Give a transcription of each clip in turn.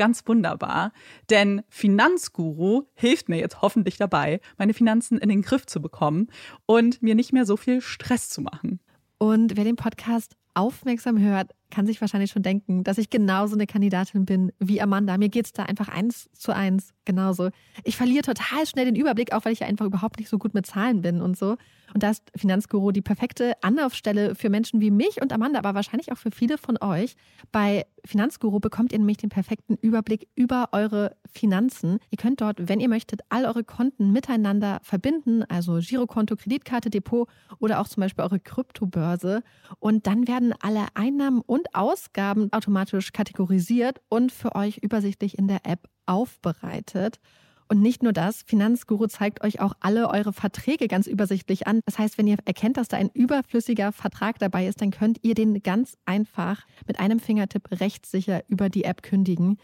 ganz wunderbar, denn Finanzguru hilft mir jetzt hoffentlich dabei, meine Finanzen in den Griff zu bekommen und mir nicht mehr so viel Stress zu machen. Und wer den Podcast aufmerksam hört, kann sich wahrscheinlich schon denken, dass ich genauso eine Kandidatin bin wie Amanda. Mir geht es da einfach eins zu eins genauso. Ich verliere total schnell den Überblick, auch weil ich ja einfach überhaupt nicht so gut mit Zahlen bin und so. Und da ist Finanzguru die perfekte Anlaufstelle für Menschen wie mich und Amanda, aber wahrscheinlich auch für viele von euch. Bei Finanzguru bekommt ihr nämlich den perfekten Überblick über eure Finanzen. Ihr könnt dort, wenn ihr möchtet, all eure Konten miteinander verbinden, also Girokonto, Kreditkarte, Depot oder auch zum Beispiel eure Kryptobörse. Und dann werden alle Einnahmen und Ausgaben automatisch kategorisiert und für euch übersichtlich in der App aufbereitet. Und nicht nur das, Finanzguru zeigt euch auch alle eure Verträge ganz übersichtlich an. Das heißt, wenn ihr erkennt, dass da ein überflüssiger Vertrag dabei ist, dann könnt ihr den ganz einfach mit einem Fingertipp rechtssicher über die App kündigen.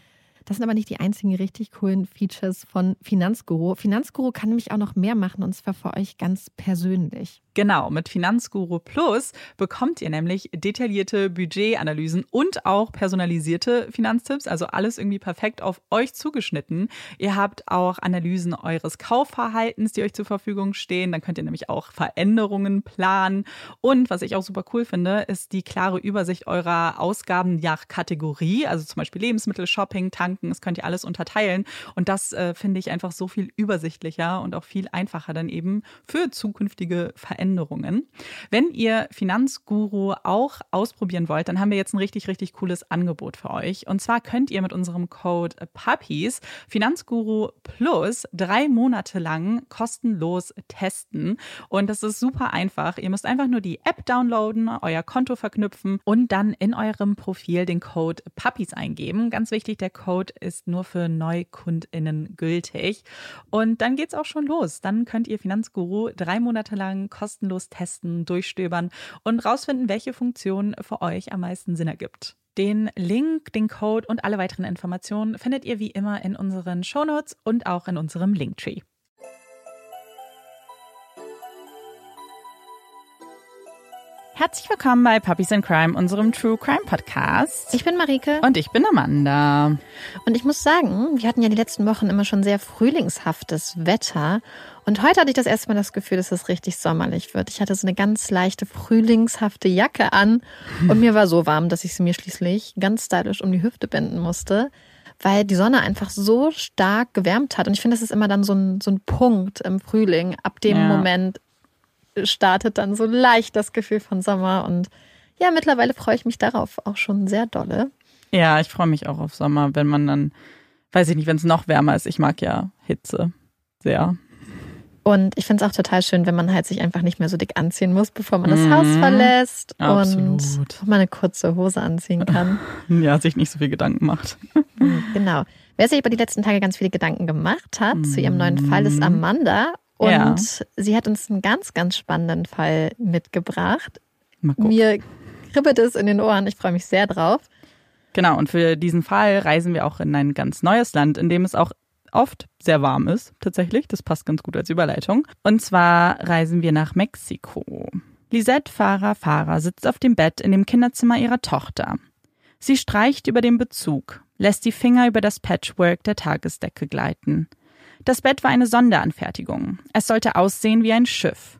Das sind aber nicht die einzigen richtig coolen Features von Finanzguru. Finanzguru kann nämlich auch noch mehr machen und zwar für euch ganz persönlich. Genau, mit Finanzguru Plus bekommt ihr nämlich detaillierte Budgetanalysen und auch personalisierte Finanztipps, also alles irgendwie perfekt auf euch zugeschnitten. Ihr habt auch Analysen eures Kaufverhaltens, die euch zur Verfügung stehen. Dann könnt ihr nämlich auch Veränderungen planen. Und was ich auch super cool finde, ist die klare Übersicht eurer Ausgaben nach Kategorie, also zum Beispiel Lebensmittel, Shopping, Tanken. Das könnt ihr alles unterteilen. Und das äh, finde ich einfach so viel übersichtlicher und auch viel einfacher dann eben für zukünftige. Veränderungen. Wenn ihr Finanzguru auch ausprobieren wollt, dann haben wir jetzt ein richtig, richtig cooles Angebot für euch. Und zwar könnt ihr mit unserem Code PUPPIES Finanzguru Plus drei Monate lang kostenlos testen. Und das ist super einfach. Ihr müsst einfach nur die App downloaden, euer Konto verknüpfen und dann in eurem Profil den Code PUPPIES eingeben. Ganz wichtig, der Code ist nur für NeukundInnen gültig. Und dann geht's auch schon los. Dann könnt ihr Finanzguru drei Monate lang kostenlos kostenlos testen, durchstöbern und rausfinden, welche Funktion für euch am meisten Sinn ergibt. Den Link, den Code und alle weiteren Informationen findet ihr wie immer in unseren Shownotes und auch in unserem Linktree. Herzlich willkommen bei Puppies in Crime, unserem True Crime Podcast. Ich bin Marike. Und ich bin Amanda. Und ich muss sagen, wir hatten ja die letzten Wochen immer schon sehr frühlingshaftes Wetter. Und heute hatte ich das erste Mal das Gefühl, dass es richtig sommerlich wird. Ich hatte so eine ganz leichte frühlingshafte Jacke an und mir war so warm, dass ich sie mir schließlich ganz stylisch um die Hüfte binden musste weil die Sonne einfach so stark gewärmt hat. Und ich finde, das ist immer dann so ein, so ein Punkt im Frühling. Ab dem ja. Moment startet dann so leicht das Gefühl von Sommer. Und ja, mittlerweile freue ich mich darauf auch schon sehr dolle. Ja, ich freue mich auch auf Sommer, wenn man dann, weiß ich nicht, wenn es noch wärmer ist. Ich mag ja Hitze sehr. Und ich finde es auch total schön, wenn man halt sich einfach nicht mehr so dick anziehen muss, bevor man das mhm. Haus verlässt Absolut. und mal eine kurze Hose anziehen kann. Ja, sich nicht so viel Gedanken macht. Genau. Wer sich über die letzten Tage ganz viele Gedanken gemacht hat mhm. zu ihrem neuen Fall, ist mhm. Amanda. Und ja. sie hat uns einen ganz, ganz spannenden Fall mitgebracht. Mir kribbelt es in den Ohren. Ich freue mich sehr drauf. Genau, und für diesen Fall reisen wir auch in ein ganz neues Land, in dem es auch oft sehr warm ist, tatsächlich. Das passt ganz gut als Überleitung. Und zwar reisen wir nach Mexiko. Lisette Fahrer Fahrer sitzt auf dem Bett in dem Kinderzimmer ihrer Tochter. Sie streicht über den Bezug, lässt die Finger über das Patchwork der Tagesdecke gleiten. Das Bett war eine Sonderanfertigung. Es sollte aussehen wie ein Schiff.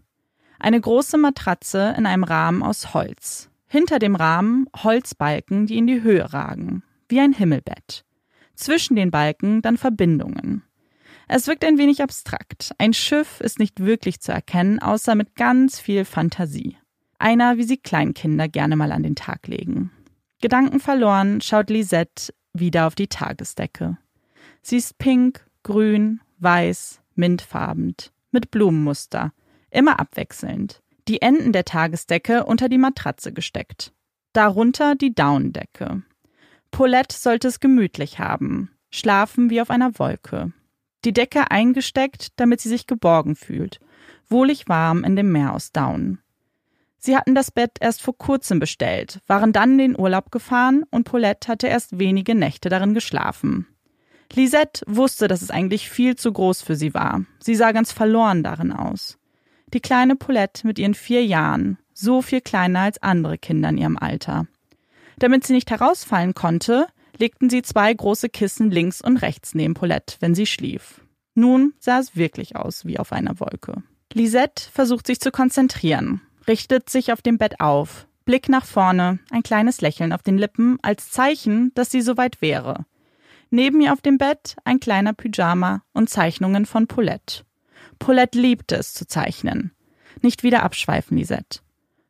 Eine große Matratze in einem Rahmen aus Holz. Hinter dem Rahmen Holzbalken, die in die Höhe ragen, wie ein Himmelbett. Zwischen den Balken dann Verbindungen. Es wirkt ein wenig abstrakt. Ein Schiff ist nicht wirklich zu erkennen, außer mit ganz viel Fantasie. Einer, wie sie Kleinkinder gerne mal an den Tag legen. Gedanken verloren schaut Lisette wieder auf die Tagesdecke. Sie ist pink, grün, weiß, mintfarbend, mit Blumenmuster, immer abwechselnd. Die Enden der Tagesdecke unter die Matratze gesteckt. Darunter die Daunendecke. Paulette sollte es gemütlich haben, schlafen wie auf einer Wolke. Die Decke eingesteckt, damit sie sich geborgen fühlt, wohlig warm in dem Meer aus Daunen. Sie hatten das Bett erst vor kurzem bestellt, waren dann in den Urlaub gefahren und Paulette hatte erst wenige Nächte darin geschlafen. Lisette wusste, dass es eigentlich viel zu groß für sie war. Sie sah ganz verloren darin aus. Die kleine Paulette mit ihren vier Jahren, so viel kleiner als andere Kinder in ihrem Alter. Damit sie nicht herausfallen konnte, legten sie zwei große Kissen links und rechts neben Paulette, wenn sie schlief. Nun sah es wirklich aus wie auf einer Wolke. Lisette versucht sich zu konzentrieren, richtet sich auf dem Bett auf, Blick nach vorne, ein kleines Lächeln auf den Lippen als Zeichen, dass sie soweit wäre. Neben ihr auf dem Bett ein kleiner Pyjama und Zeichnungen von Paulette. Paulette liebte es zu zeichnen. Nicht wieder abschweifen, Lisette.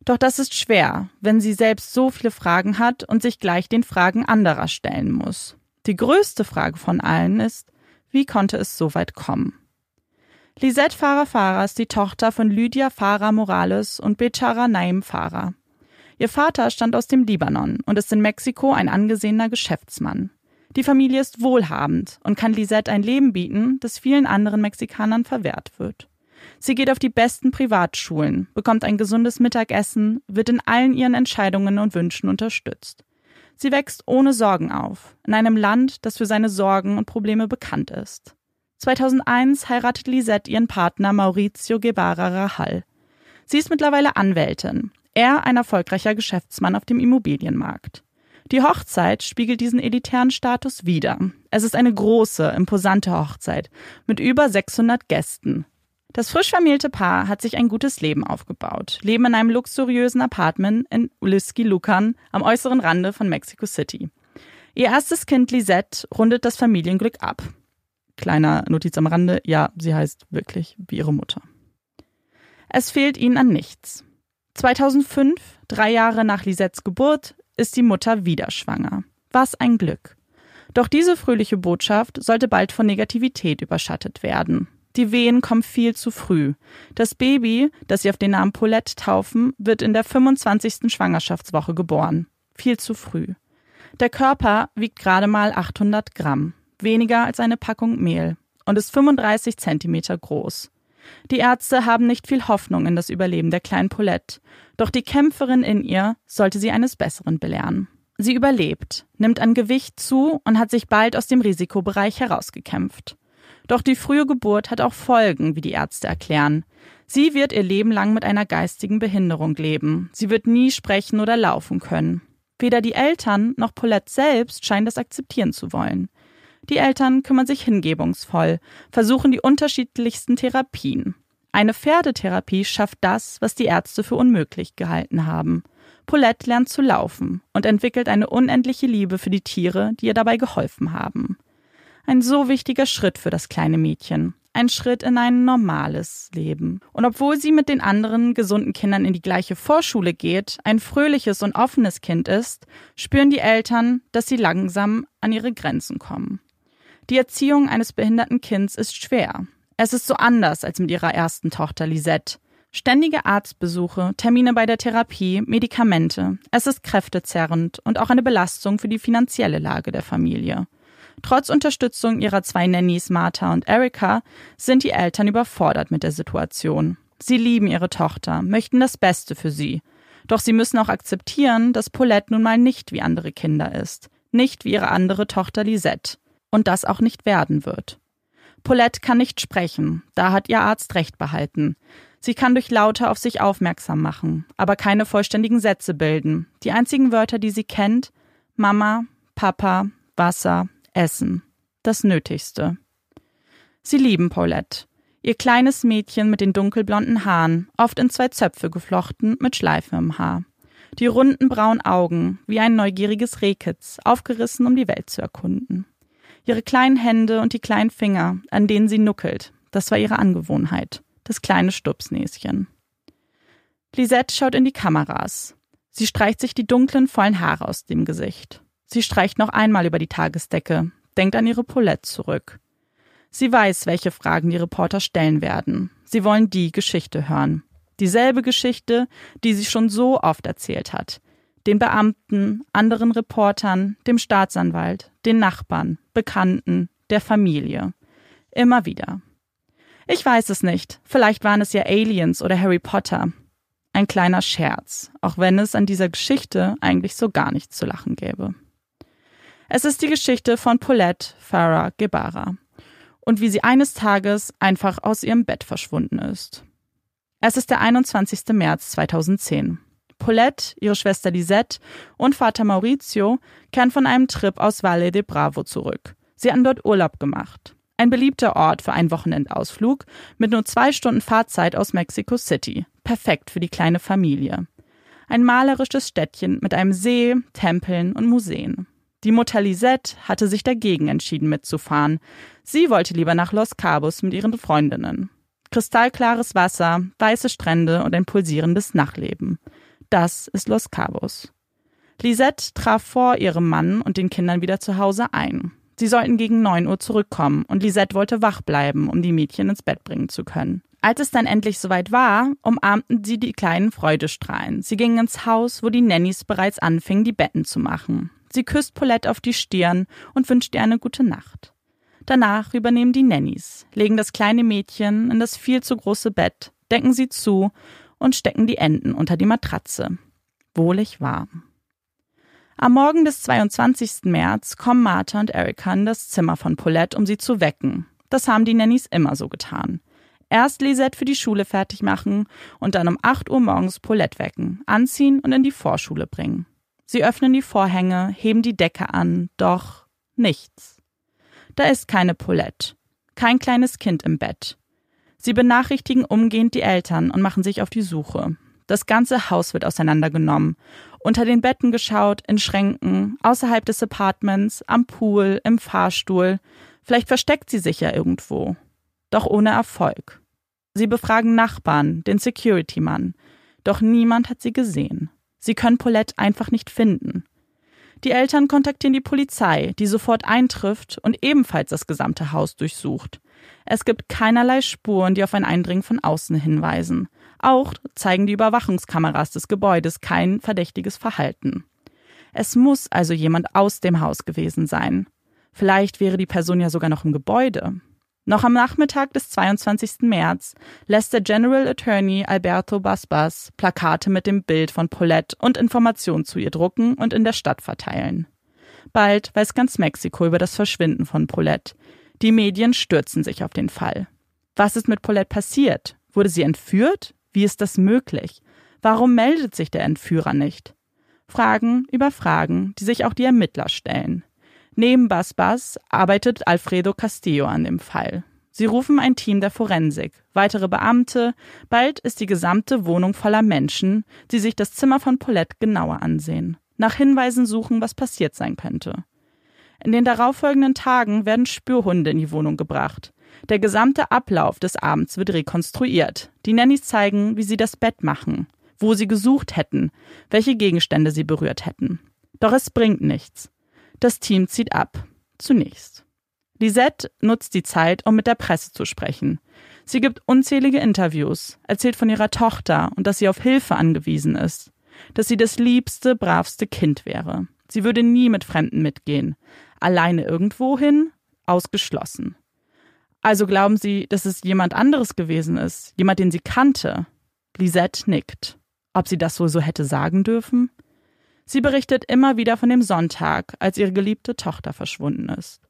Doch das ist schwer, wenn sie selbst so viele Fragen hat und sich gleich den Fragen anderer stellen muss. Die größte Frage von allen ist, wie konnte es so weit kommen? Lisette Farah Farah ist die Tochter von Lydia Farah Morales und Bechara Naim Farah. Ihr Vater stammt aus dem Libanon und ist in Mexiko ein angesehener Geschäftsmann. Die Familie ist wohlhabend und kann Lisette ein Leben bieten, das vielen anderen Mexikanern verwehrt wird. Sie geht auf die besten Privatschulen, bekommt ein gesundes Mittagessen, wird in allen ihren Entscheidungen und Wünschen unterstützt. Sie wächst ohne Sorgen auf, in einem Land, das für seine Sorgen und Probleme bekannt ist. 2001 heiratet Lisette ihren Partner Maurizio Guevara Rahal. Sie ist mittlerweile Anwältin, er ein erfolgreicher Geschäftsmann auf dem Immobilienmarkt. Die Hochzeit spiegelt diesen elitären Status wider. Es ist eine große, imposante Hochzeit mit über 600 Gästen. Das frisch vermählte Paar hat sich ein gutes Leben aufgebaut, leben in einem luxuriösen Apartment in Uliski Lucan am äußeren Rande von Mexico City. Ihr erstes Kind Lisette rundet das Familienglück ab. Kleiner Notiz am Rande, ja, sie heißt wirklich wie ihre Mutter. Es fehlt ihnen an nichts. 2005, drei Jahre nach Lisettes Geburt, ist die Mutter wieder schwanger. Was ein Glück. Doch diese fröhliche Botschaft sollte bald von Negativität überschattet werden. Die Wehen kommen viel zu früh. Das Baby, das sie auf den Namen Paulette taufen, wird in der 25. Schwangerschaftswoche geboren. Viel zu früh. Der Körper wiegt gerade mal 800 Gramm weniger als eine Packung Mehl und ist 35 Zentimeter groß. Die Ärzte haben nicht viel Hoffnung in das Überleben der kleinen Paulette, doch die Kämpferin in ihr sollte sie eines Besseren belehren. Sie überlebt, nimmt an Gewicht zu und hat sich bald aus dem Risikobereich herausgekämpft. Doch die frühe Geburt hat auch Folgen, wie die Ärzte erklären. Sie wird ihr Leben lang mit einer geistigen Behinderung leben. Sie wird nie sprechen oder laufen können. Weder die Eltern noch Paulette selbst scheinen das akzeptieren zu wollen. Die Eltern kümmern sich hingebungsvoll, versuchen die unterschiedlichsten Therapien. Eine Pferdetherapie schafft das, was die Ärzte für unmöglich gehalten haben. Paulette lernt zu laufen und entwickelt eine unendliche Liebe für die Tiere, die ihr dabei geholfen haben. Ein so wichtiger Schritt für das kleine Mädchen. Ein Schritt in ein normales Leben. Und obwohl sie mit den anderen gesunden Kindern in die gleiche Vorschule geht, ein fröhliches und offenes Kind ist, spüren die Eltern, dass sie langsam an ihre Grenzen kommen. Die Erziehung eines behinderten Kinds ist schwer. Es ist so anders als mit ihrer ersten Tochter Lisette. Ständige Arztbesuche, Termine bei der Therapie, Medikamente. Es ist kräftezerrend und auch eine Belastung für die finanzielle Lage der Familie. Trotz Unterstützung ihrer zwei Nannies Martha und Erika sind die Eltern überfordert mit der Situation. Sie lieben ihre Tochter, möchten das Beste für sie. Doch sie müssen auch akzeptieren, dass Paulette nun mal nicht wie andere Kinder ist. Nicht wie ihre andere Tochter Lisette und das auch nicht werden wird. Paulette kann nicht sprechen, da hat ihr Arzt recht behalten. Sie kann durch Laute auf sich aufmerksam machen, aber keine vollständigen Sätze bilden. Die einzigen Wörter, die sie kennt, Mama, Papa, Wasser, Essen. Das Nötigste. Sie lieben Paulette. Ihr kleines Mädchen mit den dunkelblonden Haaren, oft in zwei Zöpfe geflochten, mit Schleife im Haar. Die runden braunen Augen, wie ein neugieriges Rehkitz, aufgerissen, um die Welt zu erkunden. Ihre kleinen Hände und die kleinen Finger, an denen sie nuckelt, das war ihre Angewohnheit, das kleine Stupsnäschen. Lisette schaut in die Kameras. Sie streicht sich die dunklen, vollen Haare aus dem Gesicht. Sie streicht noch einmal über die Tagesdecke, denkt an ihre Paulette zurück. Sie weiß, welche Fragen die Reporter stellen werden. Sie wollen die Geschichte hören. Dieselbe Geschichte, die sie schon so oft erzählt hat. Den Beamten, anderen Reportern, dem Staatsanwalt, den Nachbarn, Bekannten, der Familie. Immer wieder. Ich weiß es nicht. Vielleicht waren es ja Aliens oder Harry Potter. Ein kleiner Scherz, auch wenn es an dieser Geschichte eigentlich so gar nichts zu lachen gäbe. Es ist die Geschichte von Paulette Farah Gebara und wie sie eines Tages einfach aus ihrem Bett verschwunden ist. Es ist der 21. März 2010. Paulette, ihre Schwester Lisette und Vater Maurizio kehren von einem Trip aus Valle de Bravo zurück. Sie hatten dort Urlaub gemacht. Ein beliebter Ort für einen Wochenendausflug mit nur zwei Stunden Fahrzeit aus Mexico City. Perfekt für die kleine Familie. Ein malerisches Städtchen mit einem See, Tempeln und Museen. Die Mutter Lisette hatte sich dagegen entschieden mitzufahren. Sie wollte lieber nach Los Cabos mit ihren Freundinnen. Kristallklares Wasser, weiße Strände und ein pulsierendes Nachtleben. Das ist Los Cabos. Lisette traf vor ihrem Mann und den Kindern wieder zu Hause ein. Sie sollten gegen neun Uhr zurückkommen und Lisette wollte wach bleiben, um die Mädchen ins Bett bringen zu können. Als es dann endlich soweit war, umarmten sie die kleinen Freudestrahlen. Sie gingen ins Haus, wo die Nannies bereits anfingen, die Betten zu machen. Sie küsst Paulette auf die Stirn und wünscht ihr eine gute Nacht. Danach übernehmen die Nannies, legen das kleine Mädchen in das viel zu große Bett, decken sie zu und stecken die Enden unter die Matratze. Wohlig warm. Am Morgen des 22. März kommen Martha und Erika in das Zimmer von Paulette, um sie zu wecken. Das haben die Nannies immer so getan. Erst Lisette für die Schule fertig machen und dann um 8 Uhr morgens Paulette wecken, anziehen und in die Vorschule bringen. Sie öffnen die Vorhänge, heben die Decke an, doch nichts. Da ist keine Paulette, kein kleines Kind im Bett. Sie benachrichtigen umgehend die Eltern und machen sich auf die Suche. Das ganze Haus wird auseinandergenommen, unter den Betten geschaut, in Schränken, außerhalb des Apartments, am Pool, im Fahrstuhl. Vielleicht versteckt sie sich ja irgendwo. Doch ohne Erfolg. Sie befragen Nachbarn, den Security-Mann. Doch niemand hat sie gesehen. Sie können Paulette einfach nicht finden. Die Eltern kontaktieren die Polizei, die sofort eintrifft und ebenfalls das gesamte Haus durchsucht. Es gibt keinerlei Spuren, die auf ein Eindringen von außen hinweisen. Auch zeigen die Überwachungskameras des Gebäudes kein verdächtiges Verhalten. Es muss also jemand aus dem Haus gewesen sein. Vielleicht wäre die Person ja sogar noch im Gebäude. Noch am Nachmittag des 22. März lässt der General Attorney Alberto Basbas Plakate mit dem Bild von Paulette und Informationen zu ihr drucken und in der Stadt verteilen. Bald weiß ganz Mexiko über das Verschwinden von Paulette. Die Medien stürzen sich auf den Fall. Was ist mit Paulette passiert? Wurde sie entführt? Wie ist das möglich? Warum meldet sich der Entführer nicht? Fragen über Fragen, die sich auch die Ermittler stellen. Neben Basbas arbeitet Alfredo Castillo an dem Fall. Sie rufen ein Team der Forensik, weitere Beamte, bald ist die gesamte Wohnung voller Menschen, die sich das Zimmer von Paulette genauer ansehen, nach Hinweisen suchen, was passiert sein könnte. In den darauffolgenden Tagen werden Spürhunde in die Wohnung gebracht. Der gesamte Ablauf des Abends wird rekonstruiert. Die Nannies zeigen, wie sie das Bett machen, wo sie gesucht hätten, welche Gegenstände sie berührt hätten. Doch es bringt nichts. Das Team zieht ab. Zunächst. Lisette nutzt die Zeit, um mit der Presse zu sprechen. Sie gibt unzählige Interviews, erzählt von ihrer Tochter und dass sie auf Hilfe angewiesen ist, dass sie das liebste, bravste Kind wäre. Sie würde nie mit Fremden mitgehen. Alleine irgendwohin? Ausgeschlossen. Also glauben Sie, dass es jemand anderes gewesen ist, jemand, den sie kannte? Lisette nickt. Ob sie das wohl so hätte sagen dürfen? Sie berichtet immer wieder von dem Sonntag, als ihre geliebte Tochter verschwunden ist.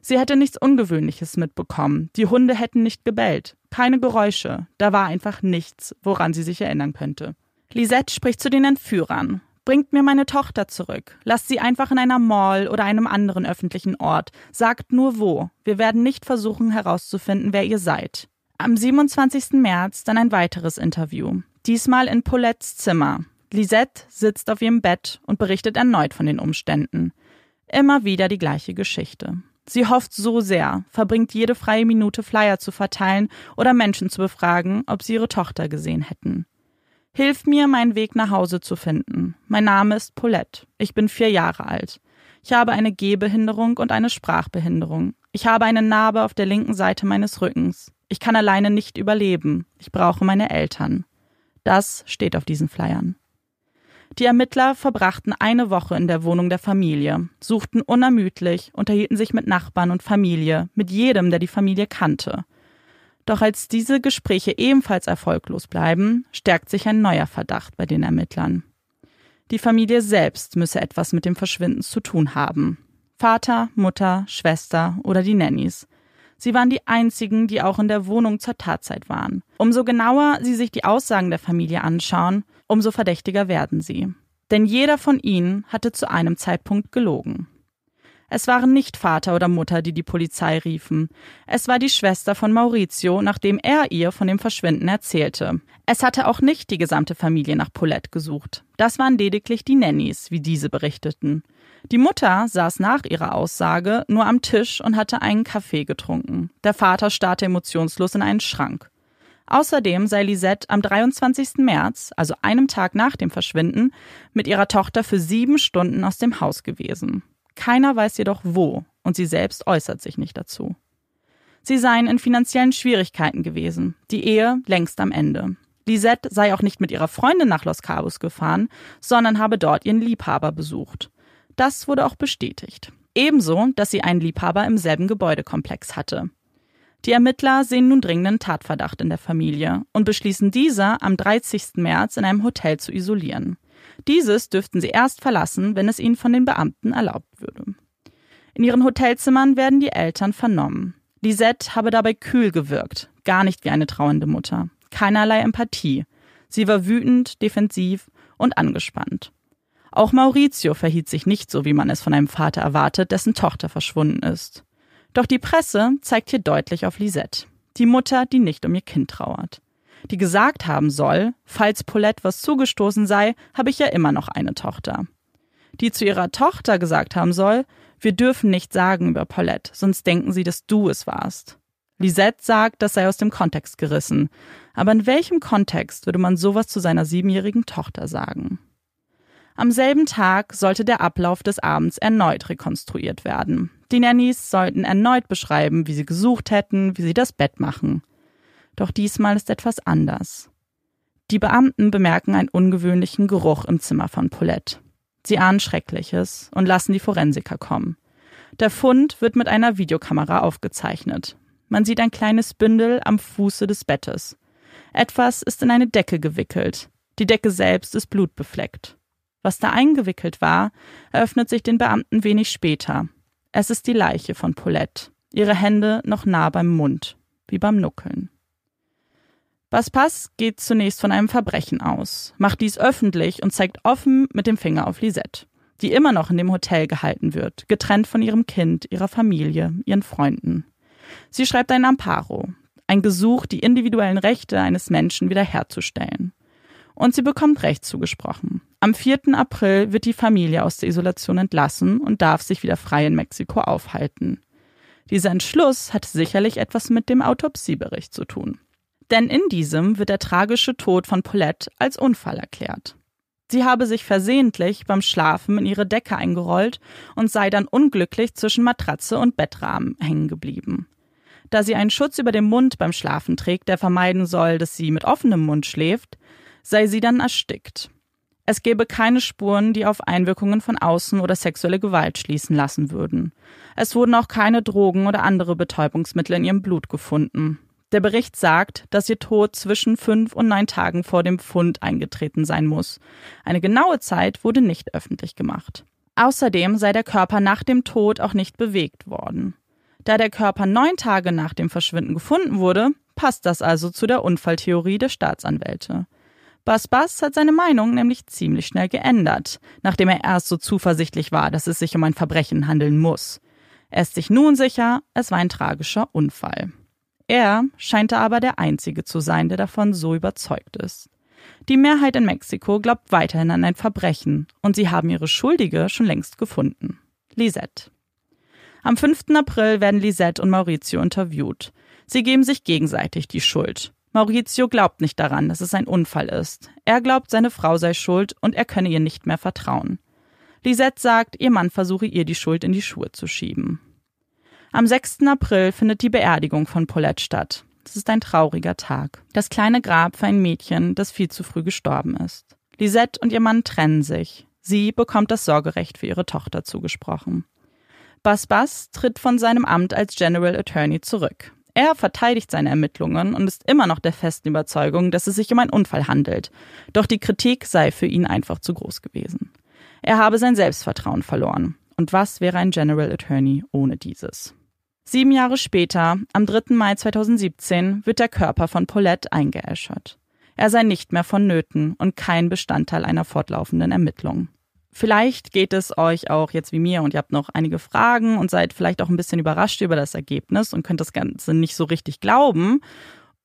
Sie hätte nichts Ungewöhnliches mitbekommen. Die Hunde hätten nicht gebellt. Keine Geräusche. Da war einfach nichts, woran sie sich erinnern könnte. Lisette spricht zu den Entführern. Bringt mir meine Tochter zurück. Lasst sie einfach in einer Mall oder einem anderen öffentlichen Ort. Sagt nur wo. Wir werden nicht versuchen herauszufinden, wer ihr seid. Am 27. März dann ein weiteres Interview. Diesmal in Paulettes Zimmer. Lisette sitzt auf ihrem Bett und berichtet erneut von den Umständen. Immer wieder die gleiche Geschichte. Sie hofft so sehr, verbringt jede freie Minute Flyer zu verteilen oder Menschen zu befragen, ob sie ihre Tochter gesehen hätten. Hilf mir, meinen Weg nach Hause zu finden. Mein Name ist Paulette. Ich bin vier Jahre alt. Ich habe eine Gehbehinderung und eine Sprachbehinderung. Ich habe eine Narbe auf der linken Seite meines Rückens. Ich kann alleine nicht überleben. Ich brauche meine Eltern. Das steht auf diesen Flyern. Die Ermittler verbrachten eine Woche in der Wohnung der Familie, suchten unermüdlich, unterhielten sich mit Nachbarn und Familie, mit jedem, der die Familie kannte. Doch als diese Gespräche ebenfalls erfolglos bleiben, stärkt sich ein neuer Verdacht bei den Ermittlern. Die Familie selbst müsse etwas mit dem Verschwinden zu tun haben. Vater, Mutter, Schwester oder die Nannies. Sie waren die einzigen, die auch in der Wohnung zur Tatzeit waren. Umso genauer sie sich die Aussagen der Familie anschauen, umso verdächtiger werden sie. Denn jeder von ihnen hatte zu einem Zeitpunkt gelogen. Es waren nicht Vater oder Mutter, die die Polizei riefen. Es war die Schwester von Maurizio, nachdem er ihr von dem Verschwinden erzählte. Es hatte auch nicht die gesamte Familie nach Paulette gesucht. Das waren lediglich die Nannies, wie diese berichteten. Die Mutter saß nach ihrer Aussage nur am Tisch und hatte einen Kaffee getrunken. Der Vater starrte emotionslos in einen Schrank. Außerdem sei Lisette am 23. März, also einem Tag nach dem Verschwinden, mit ihrer Tochter für sieben Stunden aus dem Haus gewesen. Keiner weiß jedoch wo und sie selbst äußert sich nicht dazu. Sie seien in finanziellen Schwierigkeiten gewesen, die Ehe längst am Ende. Lisette sei auch nicht mit ihrer Freundin nach Los Cabos gefahren, sondern habe dort ihren Liebhaber besucht. Das wurde auch bestätigt. Ebenso, dass sie einen Liebhaber im selben Gebäudekomplex hatte. Die Ermittler sehen nun dringenden Tatverdacht in der Familie und beschließen dieser am 30. März in einem Hotel zu isolieren. Dieses dürften sie erst verlassen, wenn es ihnen von den Beamten erlaubt würde. In ihren Hotelzimmern werden die Eltern vernommen. Lisette habe dabei kühl gewirkt, gar nicht wie eine trauernde Mutter. Keinerlei Empathie. Sie war wütend, defensiv und angespannt. Auch Maurizio verhielt sich nicht so, wie man es von einem Vater erwartet, dessen Tochter verschwunden ist. Doch die Presse zeigt hier deutlich auf Lisette, die Mutter, die nicht um ihr Kind trauert die gesagt haben soll, falls Paulette was zugestoßen sei, habe ich ja immer noch eine Tochter. Die zu ihrer Tochter gesagt haben soll, wir dürfen nicht sagen über Paulette, sonst denken sie, dass du es warst. Lisette sagt, das sei aus dem Kontext gerissen. Aber in welchem Kontext würde man sowas zu seiner siebenjährigen Tochter sagen? Am selben Tag sollte der Ablauf des Abends erneut rekonstruiert werden. Die Nannies sollten erneut beschreiben, wie sie gesucht hätten, wie sie das Bett machen. Doch diesmal ist etwas anders. Die Beamten bemerken einen ungewöhnlichen Geruch im Zimmer von Paulette. Sie ahnen Schreckliches und lassen die Forensiker kommen. Der Fund wird mit einer Videokamera aufgezeichnet. Man sieht ein kleines Bündel am Fuße des Bettes. Etwas ist in eine Decke gewickelt. Die Decke selbst ist blutbefleckt. Was da eingewickelt war, eröffnet sich den Beamten wenig später. Es ist die Leiche von Paulette, ihre Hände noch nah beim Mund, wie beim Nuckeln. Baspas geht zunächst von einem Verbrechen aus, macht dies öffentlich und zeigt offen mit dem Finger auf Lisette, die immer noch in dem Hotel gehalten wird, getrennt von ihrem Kind, ihrer Familie, ihren Freunden. Sie schreibt ein Amparo, ein Gesuch, die individuellen Rechte eines Menschen wiederherzustellen. Und sie bekommt Recht zugesprochen. Am 4. April wird die Familie aus der Isolation entlassen und darf sich wieder frei in Mexiko aufhalten. Dieser Entschluss hat sicherlich etwas mit dem Autopsiebericht zu tun denn in diesem wird der tragische Tod von Paulette als Unfall erklärt. Sie habe sich versehentlich beim Schlafen in ihre Decke eingerollt und sei dann unglücklich zwischen Matratze und Bettrahmen hängen geblieben. Da sie einen Schutz über dem Mund beim Schlafen trägt, der vermeiden soll, dass sie mit offenem Mund schläft, sei sie dann erstickt. Es gäbe keine Spuren, die auf Einwirkungen von außen oder sexuelle Gewalt schließen lassen würden. Es wurden auch keine Drogen oder andere Betäubungsmittel in ihrem Blut gefunden. Der Bericht sagt, dass ihr Tod zwischen fünf und neun Tagen vor dem Fund eingetreten sein muss. Eine genaue Zeit wurde nicht öffentlich gemacht. Außerdem sei der Körper nach dem Tod auch nicht bewegt worden. Da der Körper neun Tage nach dem Verschwinden gefunden wurde, passt das also zu der Unfalltheorie der Staatsanwälte. Bas Bas hat seine Meinung nämlich ziemlich schnell geändert, nachdem er erst so zuversichtlich war, dass es sich um ein Verbrechen handeln muss. Er ist sich nun sicher, es war ein tragischer Unfall. Er scheint aber der Einzige zu sein, der davon so überzeugt ist. Die Mehrheit in Mexiko glaubt weiterhin an ein Verbrechen und sie haben ihre Schuldige schon längst gefunden. Lisette. Am 5. April werden Lisette und Maurizio interviewt. Sie geben sich gegenseitig die Schuld. Maurizio glaubt nicht daran, dass es ein Unfall ist. Er glaubt, seine Frau sei schuld und er könne ihr nicht mehr vertrauen. Lisette sagt, ihr Mann versuche ihr die Schuld in die Schuhe zu schieben. Am 6. April findet die Beerdigung von Paulette statt. Es ist ein trauriger Tag. Das kleine Grab für ein Mädchen, das viel zu früh gestorben ist. Lisette und ihr Mann trennen sich. Sie bekommt das Sorgerecht für ihre Tochter zugesprochen. Bas Bas tritt von seinem Amt als General Attorney zurück. Er verteidigt seine Ermittlungen und ist immer noch der festen Überzeugung, dass es sich um einen Unfall handelt. Doch die Kritik sei für ihn einfach zu groß gewesen. Er habe sein Selbstvertrauen verloren. Und was wäre ein General Attorney ohne dieses? Sieben Jahre später, am 3. Mai 2017, wird der Körper von Paulette eingeäschert. Er sei nicht mehr vonnöten und kein Bestandteil einer fortlaufenden Ermittlung. Vielleicht geht es euch auch jetzt wie mir und ihr habt noch einige Fragen und seid vielleicht auch ein bisschen überrascht über das Ergebnis und könnt das Ganze nicht so richtig glauben.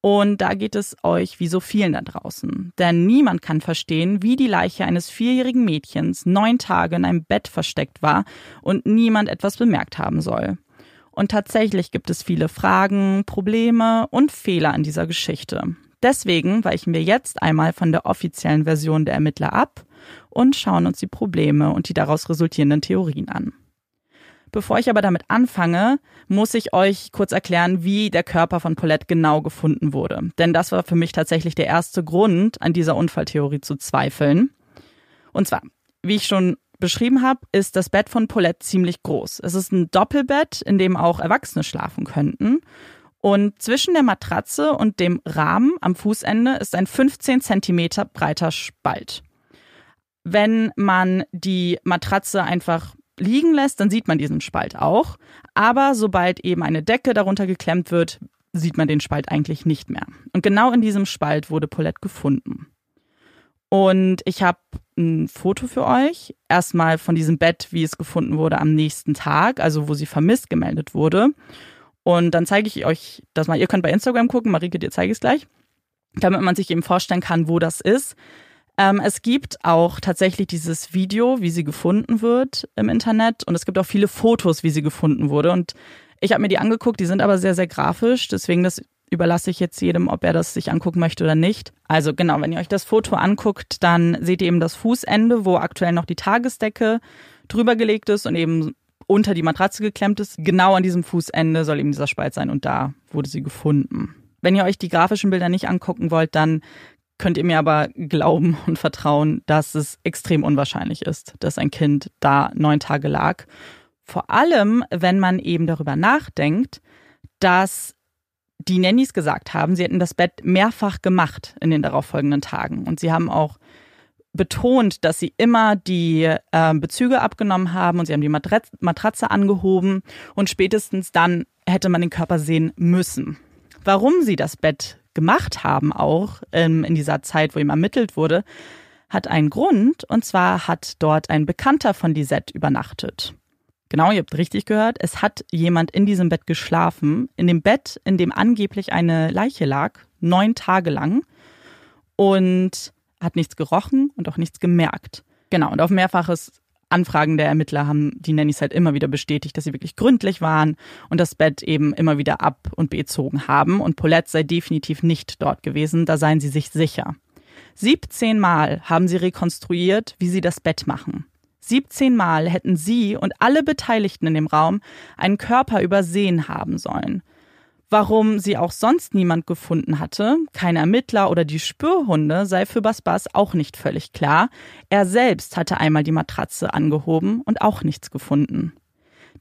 Und da geht es euch wie so vielen da draußen. Denn niemand kann verstehen, wie die Leiche eines vierjährigen Mädchens neun Tage in einem Bett versteckt war und niemand etwas bemerkt haben soll. Und tatsächlich gibt es viele Fragen, Probleme und Fehler an dieser Geschichte. Deswegen weichen wir jetzt einmal von der offiziellen Version der Ermittler ab und schauen uns die Probleme und die daraus resultierenden Theorien an. Bevor ich aber damit anfange, muss ich euch kurz erklären, wie der Körper von Paulette genau gefunden wurde. Denn das war für mich tatsächlich der erste Grund, an dieser Unfalltheorie zu zweifeln. Und zwar, wie ich schon beschrieben habe, ist das Bett von Paulette ziemlich groß. Es ist ein Doppelbett, in dem auch Erwachsene schlafen könnten. Und zwischen der Matratze und dem Rahmen am Fußende ist ein 15 Zentimeter breiter Spalt. Wenn man die Matratze einfach liegen lässt, dann sieht man diesen Spalt auch. Aber sobald eben eine Decke darunter geklemmt wird, sieht man den Spalt eigentlich nicht mehr. Und genau in diesem Spalt wurde Paulette gefunden. Und ich habe ein Foto für euch. Erstmal von diesem Bett, wie es gefunden wurde am nächsten Tag, also wo sie vermisst gemeldet wurde. Und dann zeige ich euch das mal. Ihr könnt bei Instagram gucken, Marike, dir zeige ich es gleich, damit man sich eben vorstellen kann, wo das ist. Ähm, es gibt auch tatsächlich dieses Video, wie sie gefunden wird im Internet und es gibt auch viele Fotos, wie sie gefunden wurde. Und ich habe mir die angeguckt, die sind aber sehr, sehr grafisch, deswegen das überlasse ich jetzt jedem, ob er das sich angucken möchte oder nicht. Also genau, wenn ihr euch das Foto anguckt, dann seht ihr eben das Fußende, wo aktuell noch die Tagesdecke drüber gelegt ist und eben unter die Matratze geklemmt ist. Genau an diesem Fußende soll eben dieser Spalt sein und da wurde sie gefunden. Wenn ihr euch die grafischen Bilder nicht angucken wollt, dann könnt ihr mir aber glauben und vertrauen, dass es extrem unwahrscheinlich ist, dass ein Kind da neun Tage lag. Vor allem, wenn man eben darüber nachdenkt, dass die Nannies gesagt haben, sie hätten das Bett mehrfach gemacht in den darauffolgenden Tagen. Und sie haben auch betont, dass sie immer die äh, Bezüge abgenommen haben und sie haben die Matratze, Matratze angehoben und spätestens dann hätte man den Körper sehen müssen. Warum sie das Bett gemacht haben, auch ähm, in dieser Zeit, wo ihm ermittelt wurde, hat einen Grund. Und zwar hat dort ein Bekannter von Lisette übernachtet. Genau, ihr habt richtig gehört. Es hat jemand in diesem Bett geschlafen. In dem Bett, in dem angeblich eine Leiche lag, neun Tage lang. Und hat nichts gerochen und auch nichts gemerkt. Genau, und auf mehrfaches Anfragen der Ermittler haben die Nannies halt immer wieder bestätigt, dass sie wirklich gründlich waren und das Bett eben immer wieder ab und bezogen haben. Und Paulette sei definitiv nicht dort gewesen, da seien sie sich sicher. 17 Mal haben sie rekonstruiert, wie sie das Bett machen. 17 Mal hätten sie und alle Beteiligten in dem Raum einen Körper übersehen haben sollen. Warum sie auch sonst niemand gefunden hatte, keine Ermittler oder die Spürhunde, sei für Basbas auch nicht völlig klar. Er selbst hatte einmal die Matratze angehoben und auch nichts gefunden.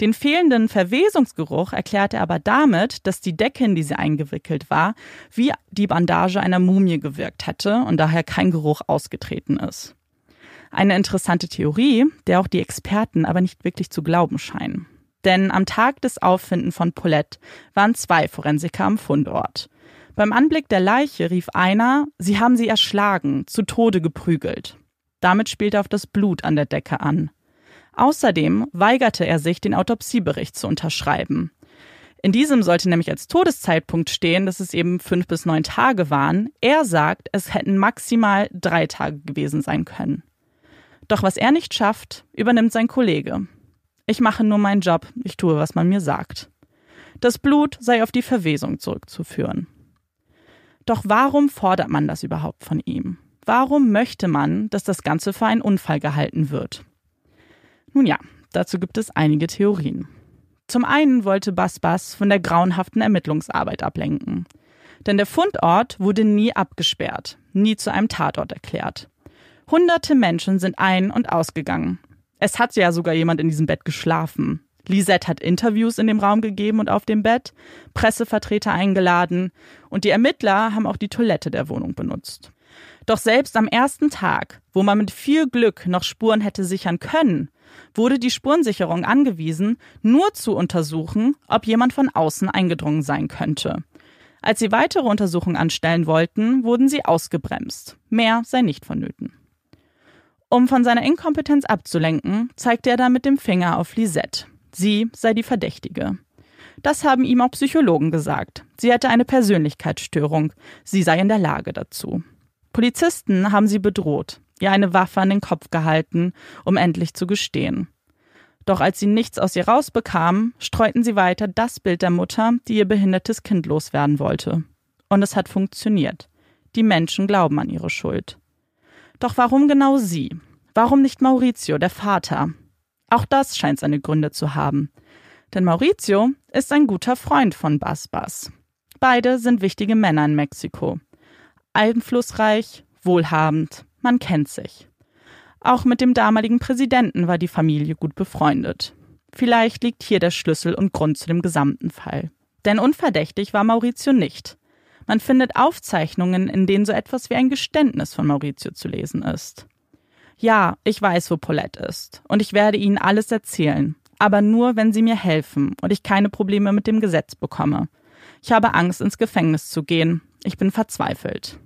Den fehlenden Verwesungsgeruch erklärte er aber damit, dass die Decke, in die sie eingewickelt war, wie die Bandage einer Mumie gewirkt hätte und daher kein Geruch ausgetreten ist. Eine interessante Theorie, der auch die Experten aber nicht wirklich zu glauben scheinen. Denn am Tag des Auffinden von Paulette waren zwei Forensiker am Fundort. Beim Anblick der Leiche rief einer, sie haben sie erschlagen, zu Tode geprügelt. Damit spielte auf das Blut an der Decke an. Außerdem weigerte er sich, den Autopsiebericht zu unterschreiben. In diesem sollte nämlich als Todeszeitpunkt stehen, dass es eben fünf bis neun Tage waren. Er sagt, es hätten maximal drei Tage gewesen sein können. Doch was er nicht schafft, übernimmt sein Kollege. Ich mache nur meinen Job, ich tue, was man mir sagt. Das Blut sei auf die Verwesung zurückzuführen. Doch warum fordert man das überhaupt von ihm? Warum möchte man, dass das Ganze für einen Unfall gehalten wird? Nun ja, dazu gibt es einige Theorien. Zum einen wollte Basbas von der grauenhaften Ermittlungsarbeit ablenken. Denn der Fundort wurde nie abgesperrt, nie zu einem Tatort erklärt. Hunderte Menschen sind ein- und ausgegangen. Es hat ja sogar jemand in diesem Bett geschlafen. Lisette hat Interviews in dem Raum gegeben und auf dem Bett, Pressevertreter eingeladen und die Ermittler haben auch die Toilette der Wohnung benutzt. Doch selbst am ersten Tag, wo man mit viel Glück noch Spuren hätte sichern können, wurde die Spurensicherung angewiesen, nur zu untersuchen, ob jemand von außen eingedrungen sein könnte. Als sie weitere Untersuchungen anstellen wollten, wurden sie ausgebremst. Mehr sei nicht vonnöten. Um von seiner Inkompetenz abzulenken, zeigte er dann mit dem Finger auf Lisette. Sie sei die Verdächtige. Das haben ihm auch Psychologen gesagt. Sie hätte eine Persönlichkeitsstörung. Sie sei in der Lage dazu. Polizisten haben sie bedroht, ihr eine Waffe an den Kopf gehalten, um endlich zu gestehen. Doch als sie nichts aus ihr rausbekamen, streuten sie weiter das Bild der Mutter, die ihr behindertes Kind loswerden wollte. Und es hat funktioniert. Die Menschen glauben an ihre Schuld. Doch warum genau sie? Warum nicht Maurizio, der Vater? Auch das scheint seine Gründe zu haben. Denn Maurizio ist ein guter Freund von Bas Bas. Beide sind wichtige Männer in Mexiko. Einflussreich, wohlhabend, man kennt sich. Auch mit dem damaligen Präsidenten war die Familie gut befreundet. Vielleicht liegt hier der Schlüssel und Grund zu dem gesamten Fall. Denn unverdächtig war Maurizio nicht. Man findet Aufzeichnungen, in denen so etwas wie ein Geständnis von Maurizio zu lesen ist. Ja, ich weiß, wo Paulette ist, und ich werde Ihnen alles erzählen, aber nur, wenn Sie mir helfen und ich keine Probleme mit dem Gesetz bekomme. Ich habe Angst, ins Gefängnis zu gehen. Ich bin verzweifelt.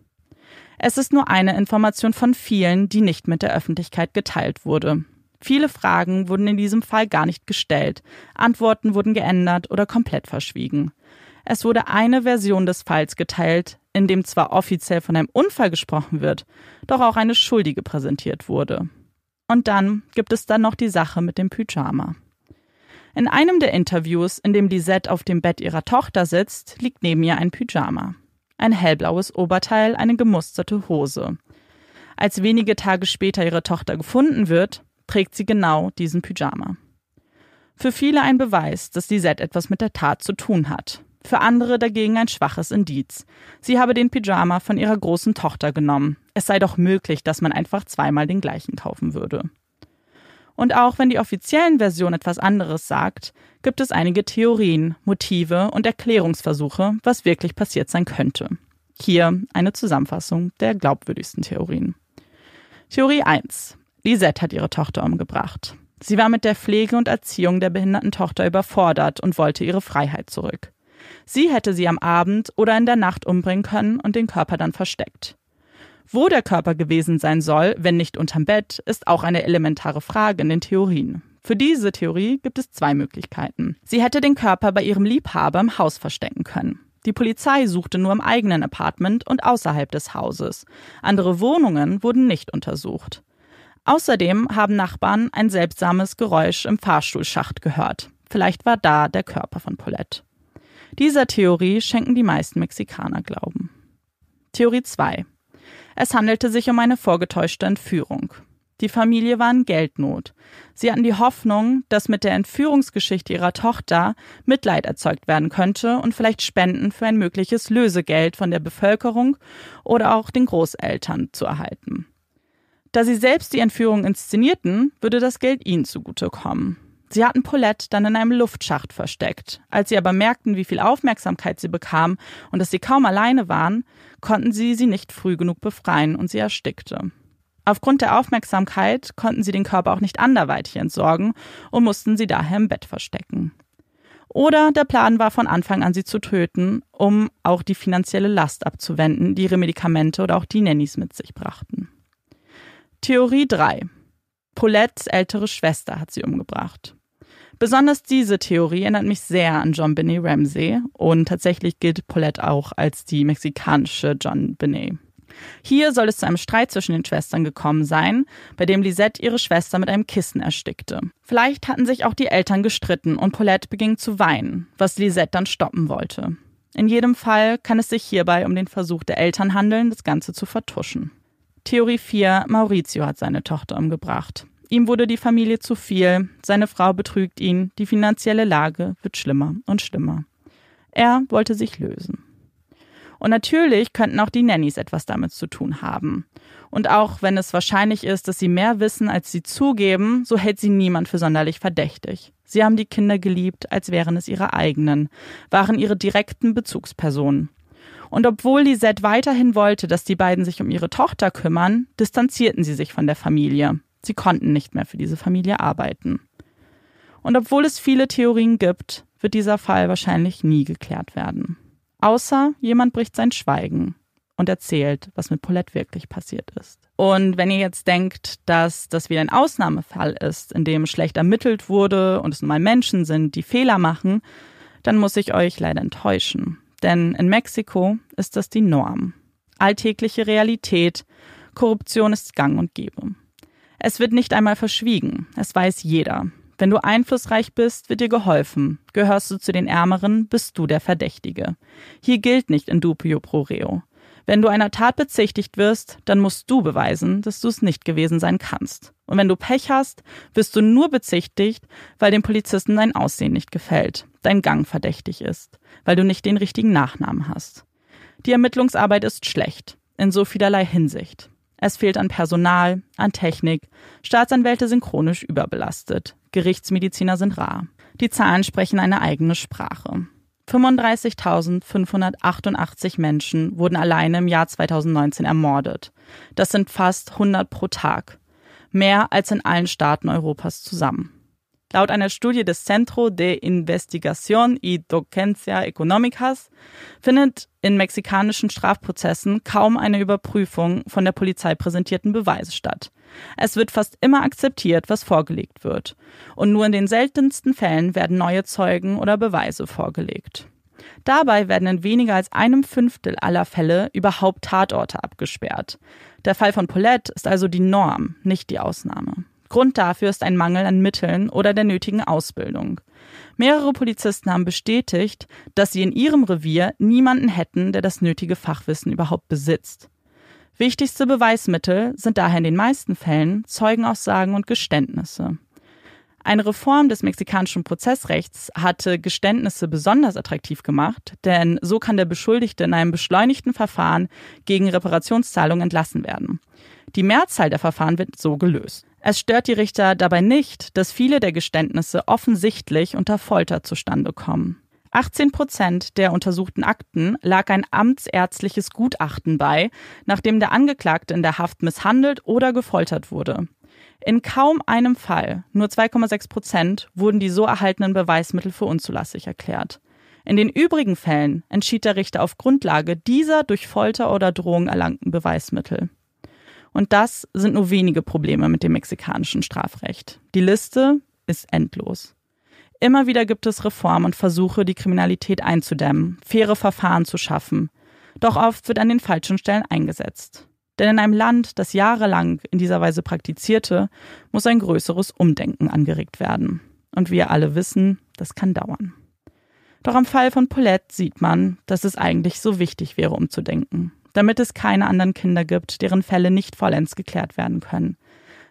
Es ist nur eine Information von vielen, die nicht mit der Öffentlichkeit geteilt wurde. Viele Fragen wurden in diesem Fall gar nicht gestellt, Antworten wurden geändert oder komplett verschwiegen. Es wurde eine Version des Falls geteilt, in dem zwar offiziell von einem Unfall gesprochen wird, doch auch eine Schuldige präsentiert wurde. Und dann gibt es dann noch die Sache mit dem Pyjama. In einem der Interviews, in dem Lisette auf dem Bett ihrer Tochter sitzt, liegt neben ihr ein Pyjama. Ein hellblaues Oberteil, eine gemusterte Hose. Als wenige Tage später ihre Tochter gefunden wird, trägt sie genau diesen Pyjama. Für viele ein Beweis, dass Lisette etwas mit der Tat zu tun hat für andere dagegen ein schwaches Indiz. Sie habe den Pyjama von ihrer großen Tochter genommen. Es sei doch möglich, dass man einfach zweimal den gleichen kaufen würde. Und auch wenn die offiziellen Version etwas anderes sagt, gibt es einige Theorien, Motive und Erklärungsversuche, was wirklich passiert sein könnte. Hier eine Zusammenfassung der glaubwürdigsten Theorien. Theorie 1. Lisette hat ihre Tochter umgebracht. Sie war mit der Pflege und Erziehung der behinderten Tochter überfordert und wollte ihre Freiheit zurück. Sie hätte sie am Abend oder in der Nacht umbringen können und den Körper dann versteckt. Wo der Körper gewesen sein soll, wenn nicht unterm Bett, ist auch eine elementare Frage in den Theorien. Für diese Theorie gibt es zwei Möglichkeiten. Sie hätte den Körper bei ihrem Liebhaber im Haus verstecken können. Die Polizei suchte nur im eigenen Apartment und außerhalb des Hauses. Andere Wohnungen wurden nicht untersucht. Außerdem haben Nachbarn ein seltsames Geräusch im Fahrstuhlschacht gehört. Vielleicht war da der Körper von Paulette. Dieser Theorie schenken die meisten Mexikaner Glauben. Theorie 2. Es handelte sich um eine vorgetäuschte Entführung. Die Familie war in Geldnot. Sie hatten die Hoffnung, dass mit der Entführungsgeschichte ihrer Tochter Mitleid erzeugt werden könnte und vielleicht Spenden für ein mögliches Lösegeld von der Bevölkerung oder auch den Großeltern zu erhalten. Da sie selbst die Entführung inszenierten, würde das Geld ihnen zugutekommen. Sie hatten Paulette dann in einem Luftschacht versteckt. Als sie aber merkten, wie viel Aufmerksamkeit sie bekam und dass sie kaum alleine waren, konnten sie sie nicht früh genug befreien und sie erstickte. Aufgrund der Aufmerksamkeit konnten sie den Körper auch nicht anderweitig entsorgen und mussten sie daher im Bett verstecken. Oder der Plan war von Anfang an, sie zu töten, um auch die finanzielle Last abzuwenden, die ihre Medikamente oder auch die Nannies mit sich brachten. Theorie 3. Paulettes ältere Schwester hat sie umgebracht. Besonders diese Theorie erinnert mich sehr an John Benet Ramsey und tatsächlich gilt Paulette auch als die mexikanische John Benet. Hier soll es zu einem Streit zwischen den Schwestern gekommen sein, bei dem Lisette ihre Schwester mit einem Kissen erstickte. Vielleicht hatten sich auch die Eltern gestritten und Paulette beging zu weinen, was Lisette dann stoppen wollte. In jedem Fall kann es sich hierbei um den Versuch der Eltern handeln, das Ganze zu vertuschen. Theorie 4. Maurizio hat seine Tochter umgebracht. Ihm wurde die Familie zu viel, seine Frau betrügt ihn, die finanzielle Lage wird schlimmer und schlimmer. Er wollte sich lösen. Und natürlich könnten auch die Nannies etwas damit zu tun haben. Und auch wenn es wahrscheinlich ist, dass sie mehr wissen, als sie zugeben, so hält sie niemand für sonderlich verdächtig. Sie haben die Kinder geliebt, als wären es ihre eigenen, waren ihre direkten Bezugspersonen. Und obwohl Lisette weiterhin wollte, dass die beiden sich um ihre Tochter kümmern, distanzierten sie sich von der Familie. Sie konnten nicht mehr für diese Familie arbeiten. Und obwohl es viele Theorien gibt, wird dieser Fall wahrscheinlich nie geklärt werden. Außer jemand bricht sein Schweigen und erzählt, was mit Paulette wirklich passiert ist. Und wenn ihr jetzt denkt, dass das wieder ein Ausnahmefall ist, in dem schlecht ermittelt wurde und es nun mal Menschen sind, die Fehler machen, dann muss ich euch leider enttäuschen. Denn in Mexiko ist das die Norm. Alltägliche Realität, Korruption ist gang und gäbe. Es wird nicht einmal verschwiegen, es weiß jeder. Wenn du einflussreich bist, wird dir geholfen. Gehörst du zu den Ärmeren, bist du der Verdächtige. Hier gilt nicht in dubio pro reo. Wenn du einer Tat bezichtigt wirst, dann musst du beweisen, dass du es nicht gewesen sein kannst. Und wenn du Pech hast, wirst du nur bezichtigt, weil dem Polizisten dein Aussehen nicht gefällt, dein Gang verdächtig ist, weil du nicht den richtigen Nachnamen hast. Die Ermittlungsarbeit ist schlecht, in so vielerlei Hinsicht. Es fehlt an Personal, an Technik, Staatsanwälte sind chronisch überbelastet, Gerichtsmediziner sind rar. Die Zahlen sprechen eine eigene Sprache. 35.588 Menschen wurden alleine im Jahr 2019 ermordet. Das sind fast 100 pro Tag. Mehr als in allen Staaten Europas zusammen. Laut einer Studie des Centro de Investigación y Docencia Económicas findet in mexikanischen Strafprozessen kaum eine Überprüfung von der Polizei präsentierten Beweise statt. Es wird fast immer akzeptiert, was vorgelegt wird. Und nur in den seltensten Fällen werden neue Zeugen oder Beweise vorgelegt. Dabei werden in weniger als einem Fünftel aller Fälle überhaupt Tatorte abgesperrt. Der Fall von Paulette ist also die Norm, nicht die Ausnahme. Grund dafür ist ein Mangel an Mitteln oder der nötigen Ausbildung. Mehrere Polizisten haben bestätigt, dass sie in ihrem Revier niemanden hätten, der das nötige Fachwissen überhaupt besitzt. Wichtigste Beweismittel sind daher in den meisten Fällen Zeugenaussagen und Geständnisse. Eine Reform des mexikanischen Prozessrechts hatte Geständnisse besonders attraktiv gemacht, denn so kann der Beschuldigte in einem beschleunigten Verfahren gegen Reparationszahlung entlassen werden. Die Mehrzahl der Verfahren wird so gelöst. Es stört die Richter dabei nicht, dass viele der Geständnisse offensichtlich unter Folter zustande kommen. 18 Prozent der untersuchten Akten lag ein amtsärztliches Gutachten bei, nachdem der Angeklagte in der Haft misshandelt oder gefoltert wurde. In kaum einem Fall, nur 2,6 Prozent, wurden die so erhaltenen Beweismittel für unzulässig erklärt. In den übrigen Fällen entschied der Richter auf Grundlage dieser durch Folter oder Drohung erlangten Beweismittel. Und das sind nur wenige Probleme mit dem mexikanischen Strafrecht. Die Liste ist endlos. Immer wieder gibt es Reformen und Versuche, die Kriminalität einzudämmen, faire Verfahren zu schaffen. Doch oft wird an den falschen Stellen eingesetzt. Denn in einem Land, das jahrelang in dieser Weise praktizierte, muss ein größeres Umdenken angeregt werden. Und wir alle wissen, das kann dauern. Doch am Fall von Paulette sieht man, dass es eigentlich so wichtig wäre, umzudenken damit es keine anderen Kinder gibt, deren Fälle nicht vollends geklärt werden können,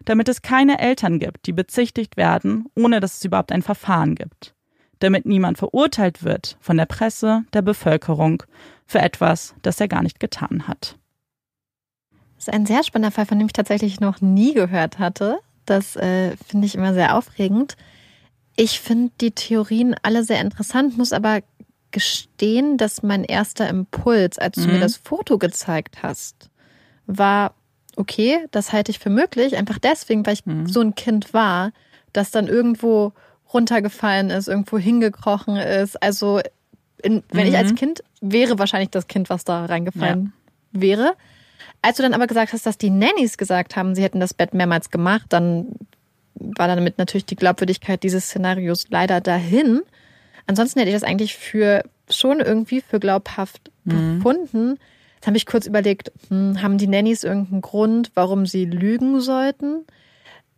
damit es keine Eltern gibt, die bezichtigt werden, ohne dass es überhaupt ein Verfahren gibt, damit niemand verurteilt wird von der Presse, der Bevölkerung für etwas, das er gar nicht getan hat. Das ist ein sehr spannender Fall, von dem ich tatsächlich noch nie gehört hatte. Das äh, finde ich immer sehr aufregend. Ich finde die Theorien alle sehr interessant, muss aber gestehen, dass mein erster Impuls, als du mhm. mir das Foto gezeigt hast, war, okay, das halte ich für möglich, einfach deswegen, weil ich mhm. so ein Kind war, das dann irgendwo runtergefallen ist, irgendwo hingekrochen ist. Also in, wenn ich als Mhm. Kind wäre wahrscheinlich das Kind, was da reingefallen wäre. Als du dann aber gesagt hast, dass die Nannies gesagt haben, sie hätten das Bett mehrmals gemacht, dann war damit natürlich die Glaubwürdigkeit dieses Szenarios leider dahin. Ansonsten hätte ich das eigentlich für schon irgendwie für glaubhaft befunden. Jetzt habe ich kurz überlegt, hm, haben die Nannies irgendeinen Grund, warum sie lügen sollten?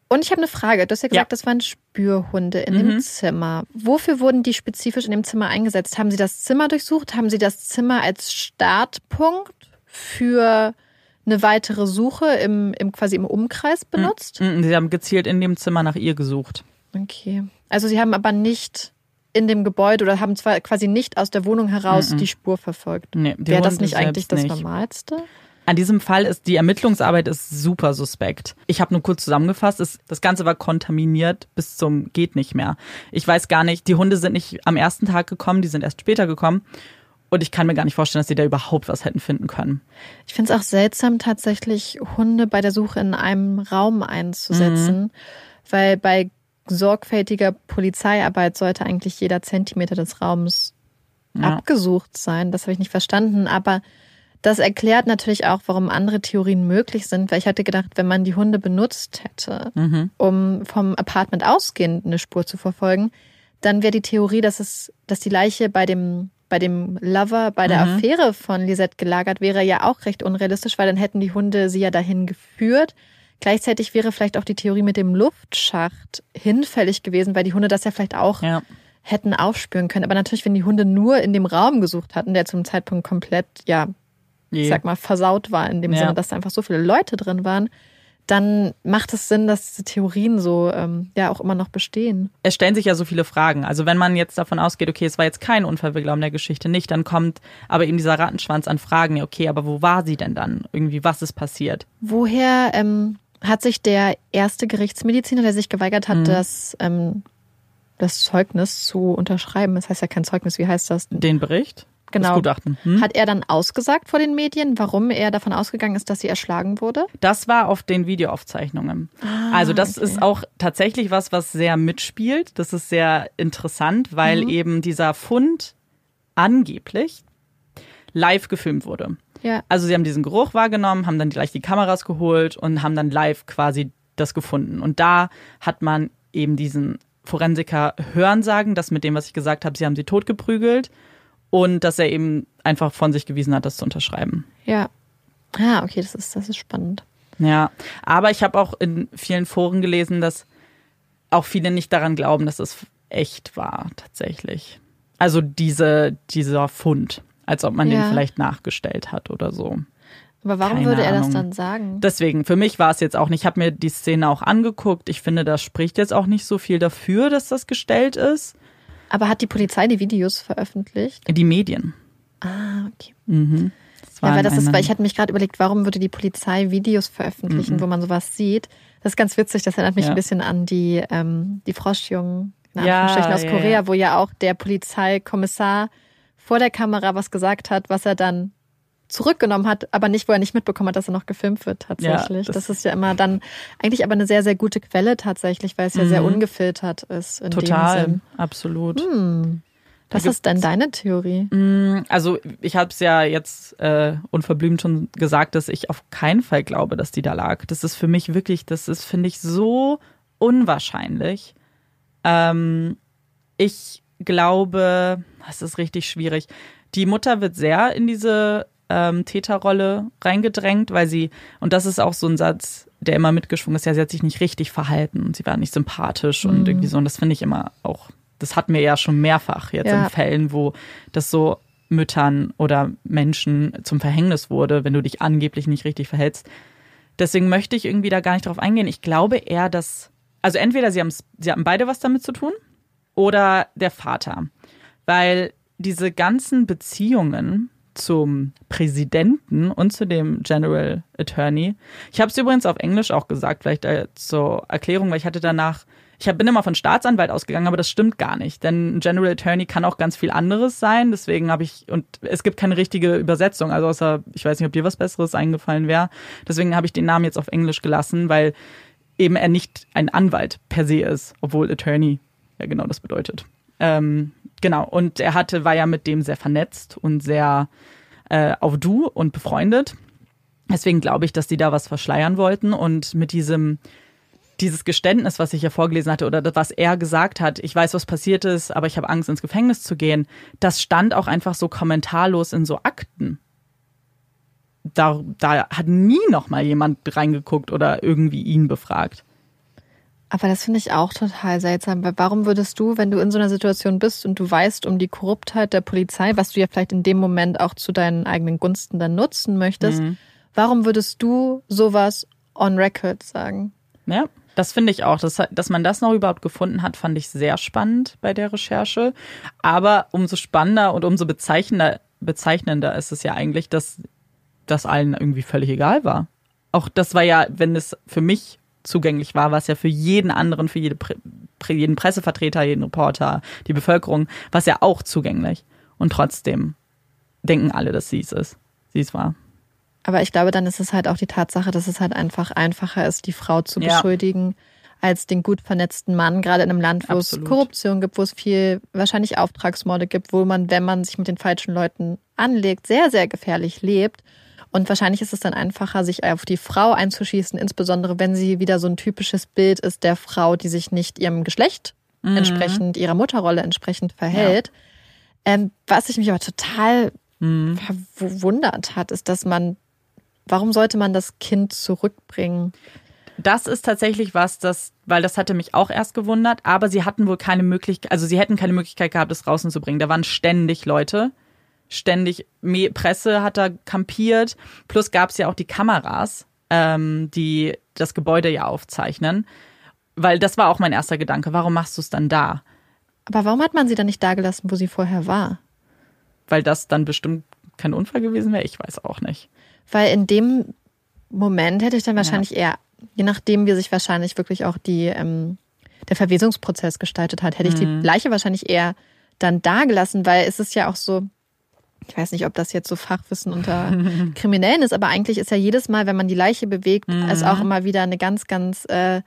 Und ich habe eine Frage. Du hast ja gesagt, Ja. das waren Spürhunde in dem Zimmer. Wofür wurden die spezifisch in dem Zimmer eingesetzt? Haben sie das Zimmer durchsucht? Haben sie das Zimmer als Startpunkt für eine weitere Suche im, im quasi im Umkreis benutzt? Mhm, Sie haben gezielt in dem Zimmer nach ihr gesucht. Okay. Also sie haben aber nicht in dem Gebäude oder haben zwar quasi nicht aus der Wohnung heraus die Spur verfolgt. Nee, Wäre das nicht eigentlich das nicht. Normalste? An diesem Fall ist die Ermittlungsarbeit ist super suspekt. Ich habe nur kurz zusammengefasst, es, das Ganze war kontaminiert bis zum geht nicht mehr. Ich weiß gar nicht, die Hunde sind nicht am ersten Tag gekommen, die sind erst später gekommen. Und ich kann mir gar nicht vorstellen, dass sie da überhaupt was hätten finden können. Ich finde es auch seltsam, tatsächlich Hunde bei der Suche in einem Raum einzusetzen, Mhm. weil bei sorgfältiger Polizeiarbeit sollte eigentlich jeder Zentimeter des Raums Ja. abgesucht sein. Das habe ich nicht verstanden, aber das erklärt natürlich auch, warum andere Theorien möglich sind, weil ich hatte gedacht, wenn man die Hunde benutzt hätte, Mhm. um vom Apartment ausgehend eine Spur zu verfolgen, dann wäre die Theorie, dass es, dass die Leiche bei dem bei dem Lover, bei der Mhm. Affäre von Lisette gelagert wäre, ja auch recht unrealistisch, weil dann hätten die Hunde sie ja dahin geführt. Gleichzeitig wäre vielleicht auch die Theorie mit dem Luftschacht hinfällig gewesen, weil die Hunde das ja vielleicht auch Ja. hätten aufspüren können. Aber natürlich, wenn die Hunde nur in dem Raum gesucht hatten, der zum Zeitpunkt komplett, ja, ich sag mal, versaut war, in dem Ja. Sinne, dass da einfach so viele Leute drin waren, dann macht es Sinn, dass diese Theorien so ähm, ja auch immer noch bestehen. es stellen sich ja so viele Fragen. Also wenn man jetzt davon ausgeht, okay, es war jetzt kein Unfall, wir glauben der Geschichte nicht, dann kommt aber eben dieser Rattenschwanz an Fragen. Okay, aber wo war sie denn dann? Irgendwie, was ist passiert? Woher ähm, hat sich der erste Gerichtsmediziner, der sich geweigert hat, Mhm. das, ähm, das Zeugnis zu unterschreiben, das heißt ja kein Zeugnis, wie heißt das? Den Bericht? Das Genau. Gutachten. Hm? Hat er dann ausgesagt vor den Medien, warum er davon ausgegangen ist, dass sie erschlagen wurde? Das war auf den Videoaufzeichnungen. also das okay. ist auch tatsächlich was, was sehr mitspielt. Das ist sehr interessant, weil eben dieser Fund angeblich live gefilmt wurde. Ja. Also sie haben diesen Geruch wahrgenommen, haben dann gleich die Kameras geholt und haben dann live quasi das gefunden. Und da hat man eben diesen Forensiker hören sagen, das mit dem, was ich gesagt habe, sie haben sie totgeprügelt und dass er eben einfach von sich gewiesen hat, das zu unterschreiben. Ja. Ah, okay, das ist, das ist spannend. Ja, aber ich habe auch in vielen Foren gelesen, dass auch viele nicht daran glauben, dass es echt war, tatsächlich. Also diese, dieser Fund, als ob man Ja. den vielleicht nachgestellt hat oder so. Aber warum Keine würde er das Ahnung. dann sagen? Deswegen, für mich war es jetzt auch nicht, ich habe mir die Szene auch angeguckt. Ich finde, das spricht jetzt auch nicht so viel dafür, dass das gestellt ist. Aber hat die Polizei die Videos veröffentlicht? Die Medien. Ah, okay. Mhm. Das war Ja, weil das ist, weil ich hatte mich gerade überlegt, warum würde die Polizei Videos veröffentlichen, wo man sowas sieht. Das ist ganz witzig, das erinnert mich Ja. ein bisschen an die, ähm, die Froschjungen Ja, aus Korea, ja. wo ja auch der Polizeikommissar vor der Kamera was gesagt hat, was er dann zurückgenommen hat, aber nicht, wo er nicht mitbekommen hat, dass er noch gefilmt wird tatsächlich. Ja, das, das- ist ja immer dann eigentlich aber eine sehr, sehr gute Quelle tatsächlich, weil es ja sehr Mhm. ungefiltert ist. In Dem Total, Sinn. absolut. Hm. Was ist denn deine Theorie? Mm, Also ich habe es ja jetzt äh, unverblümt schon gesagt, dass ich auf keinen Fall glaube, dass die da lag. Das ist für mich wirklich, das ist, finde ich, so unwahrscheinlich. Ähm, ich glaube, das ist richtig schwierig. Die Mutter wird sehr in diese ähm, Täterrolle reingedrängt, weil sie, und das ist auch so ein Satz, der immer mitgeschwungen ist, ja, sie hat sich nicht richtig verhalten und sie war nicht sympathisch und irgendwie so. Und das finde ich immer auch, das hatten wir ja schon mehrfach jetzt Ja. in Fällen, wo das so Müttern oder Menschen zum Verhängnis wurde, wenn du dich angeblich nicht richtig verhältst. Deswegen möchte ich irgendwie da gar nicht drauf eingehen. Ich glaube eher, dass, also entweder sie haben, sie hatten beide was damit zu tun oder der Vater. Weil diese ganzen Beziehungen zum Präsidenten und zu dem General Attorney. Ich habe es übrigens auf Englisch auch gesagt, vielleicht äh, zur Erklärung, weil ich hatte danach, ich bin immer von Staatsanwalt ausgegangen, aber das stimmt gar nicht, denn General Attorney kann auch ganz viel anderes sein. Deswegen habe ich und es gibt keine richtige Übersetzung, also außer ich weiß nicht, ob dir was Besseres eingefallen wäre. Deswegen habe ich den Namen jetzt auf Englisch gelassen, weil eben er nicht ein Anwalt per se ist, obwohl Attorney genau das bedeutet. Ähm, genau, und er hatte, war ja mit dem sehr vernetzt und sehr äh, auf Du und befreundet. Deswegen glaube ich, dass die da was verschleiern wollten und mit diesem dieses Geständnis, was ich ja vorgelesen hatte, oder was er gesagt hat, ich weiß, was passiert ist, aber ich habe Angst, ins Gefängnis zu gehen, das stand auch einfach so kommentarlos in so Akten. Da, da hat nie noch mal jemand reingeguckt oder irgendwie ihn befragt. Aber das finde ich auch total seltsam, weil warum würdest du, wenn du in so einer Situation bist und du weißt um die Korruptheit der Polizei, was du ja vielleicht in dem Moment auch zu deinen eigenen Gunsten dann nutzen möchtest, mhm. warum würdest du sowas on record sagen? Ja, das finde ich auch. Dass, dass man das noch überhaupt gefunden hat, fand ich sehr spannend bei der Recherche. Aber umso spannender und umso bezeichnender, bezeichnender ist es ja eigentlich, dass das allen irgendwie völlig egal war. Auch das war ja, wenn es für mich zugänglich war, was ja für jeden anderen, für jede, jeden Pressevertreter, jeden Reporter, die Bevölkerung, was ja auch zugänglich. Und trotzdem denken alle, dass sie es ist. Sie es war. Aber ich glaube, dann ist es halt auch die Tatsache, dass es halt einfach einfacher ist, die Frau zu ja. beschuldigen, als den gut vernetzten Mann, gerade in einem Land, wo Absolut. es Korruption gibt, wo es viel wahrscheinlich Auftragsmorde gibt, wo man, wenn man sich mit den falschen Leuten anlegt, sehr, sehr gefährlich lebt. Und wahrscheinlich ist es dann einfacher, sich auf die Frau einzuschießen, insbesondere wenn sie wieder so ein typisches Bild ist der Frau, die sich nicht ihrem Geschlecht mhm. entsprechend, ihrer Mutterrolle entsprechend verhält. Ja. Ähm, was ich mich aber total mhm. verwundert hat, ist, dass man, warum sollte man das Kind zurückbringen? Das ist tatsächlich was, das, weil das hatte mich auch erst gewundert, aber sie hatten wohl keine Möglichkeit, also sie hätten keine Möglichkeit gehabt, es rauszubringen. Da waren ständig Leute, ständig Presse hat da kampiert. Plus gab es ja auch die Kameras, ähm, die das Gebäude ja aufzeichnen. Weil das war auch mein erster Gedanke. Warum machst du es dann da? Aber warum hat man sie dann nicht da gelassen, wo sie vorher war? Weil das dann bestimmt kein Unfall gewesen wäre? Ich weiß auch nicht. Weil in dem Moment hätte ich dann wahrscheinlich ja. eher, je nachdem, wie sich wahrscheinlich wirklich auch die, ähm, der Verwesungsprozess gestaltet hat, hätte ich mhm. die Leiche wahrscheinlich eher dann da gelassen, weil es ist ja auch so, ich weiß nicht, ob das jetzt so Fachwissen unter Kriminellen ist, aber eigentlich ist ja jedes Mal, wenn man die Leiche bewegt, mhm. es auch immer wieder eine ganz, ganz äh,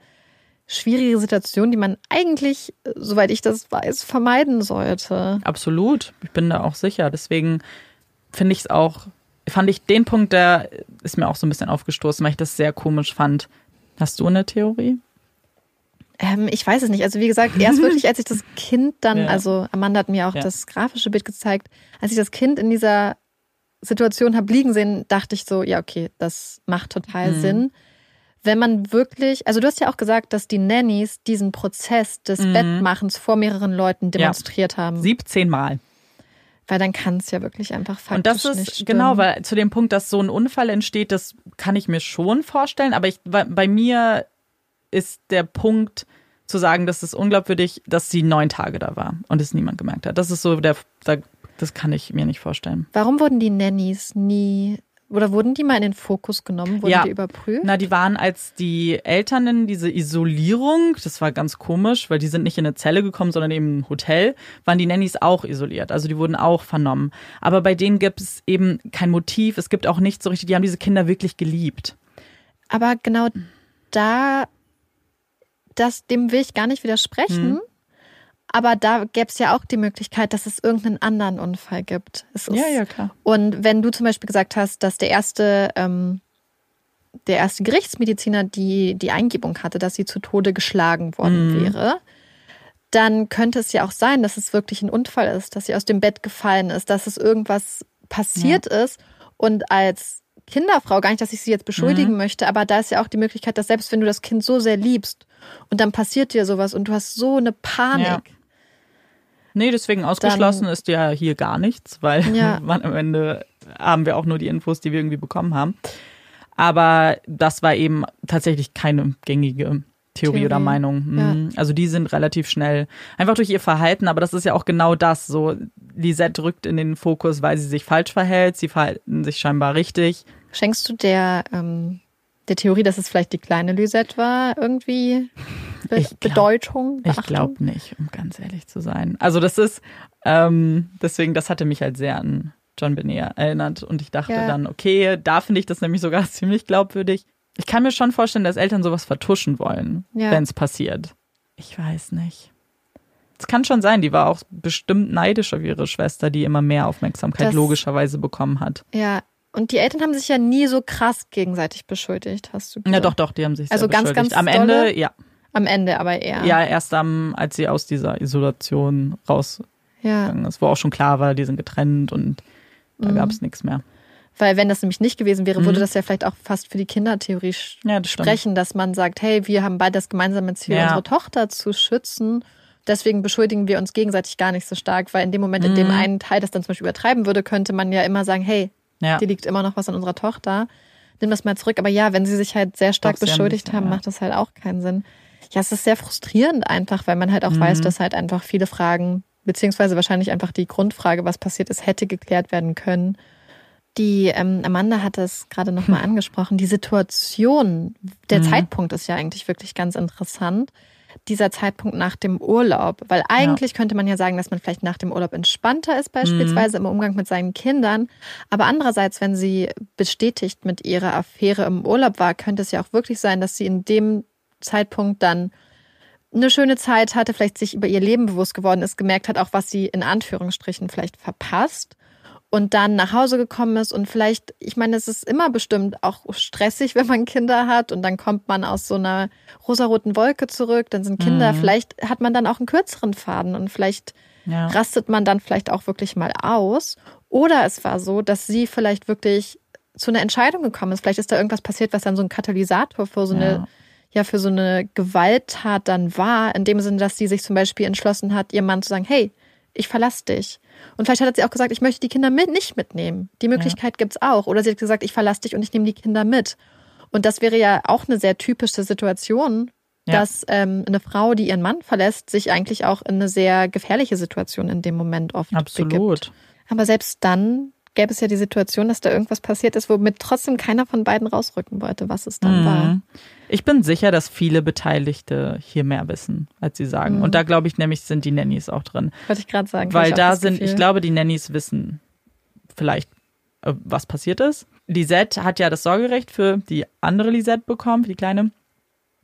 schwierige Situation, die man eigentlich, soweit ich das weiß, vermeiden sollte. Absolut. Ich bin da auch sicher. Deswegen finde ich es auch, fand ich den Punkt, der ist mir auch so ein bisschen aufgestoßen, weil ich das sehr komisch fand. Hast du eine Theorie? Ähm, ich weiß es nicht. Also wie gesagt, erst wirklich, als ich das Kind dann, ja. also Amanda hat mir auch ja. das grafische Bild gezeigt, als ich das Kind in dieser Situation habe liegen sehen, dachte ich so, ja, okay, das macht total mhm. Sinn. Wenn man wirklich, also du hast ja auch gesagt, dass die Nannies diesen Prozess des mhm. Bettmachens vor mehreren Leuten demonstriert ja. haben. 17 Mal. Weil dann kann es ja wirklich einfach faktisch Und das ist nicht genau, weil zu dem Punkt, dass so ein Unfall entsteht, das kann ich mir schon vorstellen. Aber ich, bei mir ist der Punkt zu sagen, dass es unglaubwürdig, dass sie neun Tage da war und es niemand gemerkt hat. Das ist so der, das kann ich mir nicht vorstellen. Warum wurden die Nannies nie oder wurden die mal in den Fokus genommen? Wurden ja. die überprüft? Na, die waren als die Eltern in diese Isolierung, das war ganz komisch, weil die sind nicht in eine Zelle gekommen, sondern eben im Hotel, waren die Nannies auch isoliert. Also die wurden auch vernommen. Aber bei denen gibt es eben kein Motiv. Es gibt auch nicht so richtig, die haben diese Kinder wirklich geliebt. Aber genau da das, dem will ich gar nicht widersprechen. Mhm. Aber da gäbe es ja auch die Möglichkeit, dass es irgendeinen anderen Unfall gibt. Ist, ja, ja, klar. Und wenn du zum Beispiel gesagt hast, dass der erste, ähm, der erste Gerichtsmediziner die, die Eingebung hatte, dass sie zu Tode geschlagen worden mhm. wäre, dann könnte es ja auch sein, dass es wirklich ein Unfall ist, dass sie aus dem Bett gefallen ist, dass es irgendwas passiert ja. ist. Und als Kinderfrau, gar nicht, dass ich sie jetzt beschuldigen mhm. möchte, aber da ist ja auch die Möglichkeit, dass selbst wenn du das Kind so sehr liebst und dann passiert dir sowas und du hast so eine Panik. Ja. Nee, deswegen ausgeschlossen dann, ist ja hier gar nichts, weil ja. am Ende haben wir auch nur die Infos, die wir irgendwie bekommen haben. Aber das war eben tatsächlich keine gängige Theorie, Theorie. oder Meinung. Mhm. Ja. Also die sind relativ schnell, einfach durch ihr Verhalten, aber das ist ja auch genau das. So, Lisette rückt in den Fokus, weil sie sich falsch verhält, sie verhalten sich scheinbar richtig. Schenkst du der, ähm, der Theorie, dass es vielleicht die kleine Lisette war, irgendwie Be ich glaub, Bedeutung? Beachtung? Ich glaube nicht, um ganz ehrlich zu sein. Also das ist, ähm, deswegen, das hatte mich halt sehr an John Benet erinnert und ich dachte ja. dann, okay, da finde ich das nämlich sogar ziemlich glaubwürdig. Ich kann mir schon vorstellen, dass Eltern sowas vertuschen wollen, ja. wenn es passiert. Ich weiß nicht. Es kann schon sein, die war auch bestimmt neidisch auf ihre Schwester, die immer mehr Aufmerksamkeit Das- logischerweise bekommen hat. Ja. Und die Eltern haben sich ja nie so krass gegenseitig beschuldigt, hast du Ja, gesagt. doch, doch, die haben sich sehr Also ganz, beschuldigt. ganz Am dolle? Ende, ja. Am Ende aber eher. Ja, erst am, als sie aus dieser Isolation rausgegangen ja. ist, wo auch schon klar war, die sind getrennt und da Mhm. gab es nichts mehr. Weil wenn das nämlich nicht gewesen wäre, würde Mhm. das ja vielleicht auch fast für die Kindertheorie Ja, das stimmt. sprechen, dass man sagt, hey, wir haben beide das gemeinsame Ziel, Ja. unsere Tochter zu schützen. Deswegen beschuldigen wir uns gegenseitig gar nicht so stark, weil in dem Moment, in dem Mhm. ein Teil das dann zum Beispiel übertreiben würde, könnte man ja immer sagen, hey, Ja. dir liegt immer noch was an unserer Tochter. Nimm das mal zurück. Aber ja, wenn sie sich halt sehr stark Doch, beschuldigt sich, haben, ja. macht das halt auch keinen Sinn. Ja, es ist sehr frustrierend einfach, weil man halt auch weiß, Mhm. dass halt einfach viele Fragen, beziehungsweise wahrscheinlich einfach die Grundfrage, was passiert ist, hätte geklärt werden können. Die ähm, Amanda hat es gerade nochmal angesprochen. Die Situation, der Mhm. Zeitpunkt ist ja eigentlich wirklich ganz interessant. Dieser Zeitpunkt nach dem Urlaub. Weil eigentlich könnte man ja sagen, dass man vielleicht nach dem Urlaub entspannter ist, beispielsweise im Umgang mit seinen Kindern. Aber andererseits, wenn sie bestätigt mit ihrer Affäre im Urlaub war, könnte es ja auch wirklich sein, dass sie in dem Zeitpunkt dann eine schöne Zeit hatte, vielleicht sich über ihr Leben bewusst geworden ist, gemerkt hat, auch was sie in Anführungsstrichen vielleicht verpasst und dann nach Hause gekommen ist und vielleicht, ich meine, es ist immer bestimmt auch stressig, wenn man Kinder hat und dann kommt man aus so einer rosaroten Wolke zurück, dann sind Kinder, Mhm. vielleicht hat man dann auch einen kürzeren Faden und vielleicht Ja. rastet man dann vielleicht auch wirklich mal aus. Oder es war so, dass sie vielleicht wirklich zu einer Entscheidung gekommen ist. Vielleicht ist da irgendwas passiert, was dann so ein Katalysator für so eine, Ja. ja, für so eine Gewalttat dann war, in dem Sinne, dass sie sich zum Beispiel entschlossen hat, ihrem Mann zu sagen, hey, ich verlasse dich. Und vielleicht hat sie auch gesagt, ich möchte die Kinder mit nicht mitnehmen. Die Möglichkeit gibt's auch. Oder sie hat gesagt, ich verlasse dich und ich nehme die Kinder mit. Und das wäre ja auch eine sehr typische Situation, Ja. dass ähm, eine Frau, die ihren Mann verlässt, sich eigentlich auch in eine sehr gefährliche Situation in dem Moment oft begibt. Absolut. Aber selbst dann gäbe es ja die Situation, dass da irgendwas passiert ist, womit trotzdem keiner von beiden rausrücken wollte, was es dann war. Mhm. Ich bin sicher, dass viele Beteiligte hier mehr wissen, als sie sagen. Mhm. Und da glaube ich nämlich, sind die Nannies auch drin. Wollte ich gerade sagen. Weil da sind, Gefühl. ich glaube, die Nannies wissen vielleicht, äh, was passiert ist. Lisette hat ja das Sorgerecht für die andere Lisette bekommen, für die Kleine.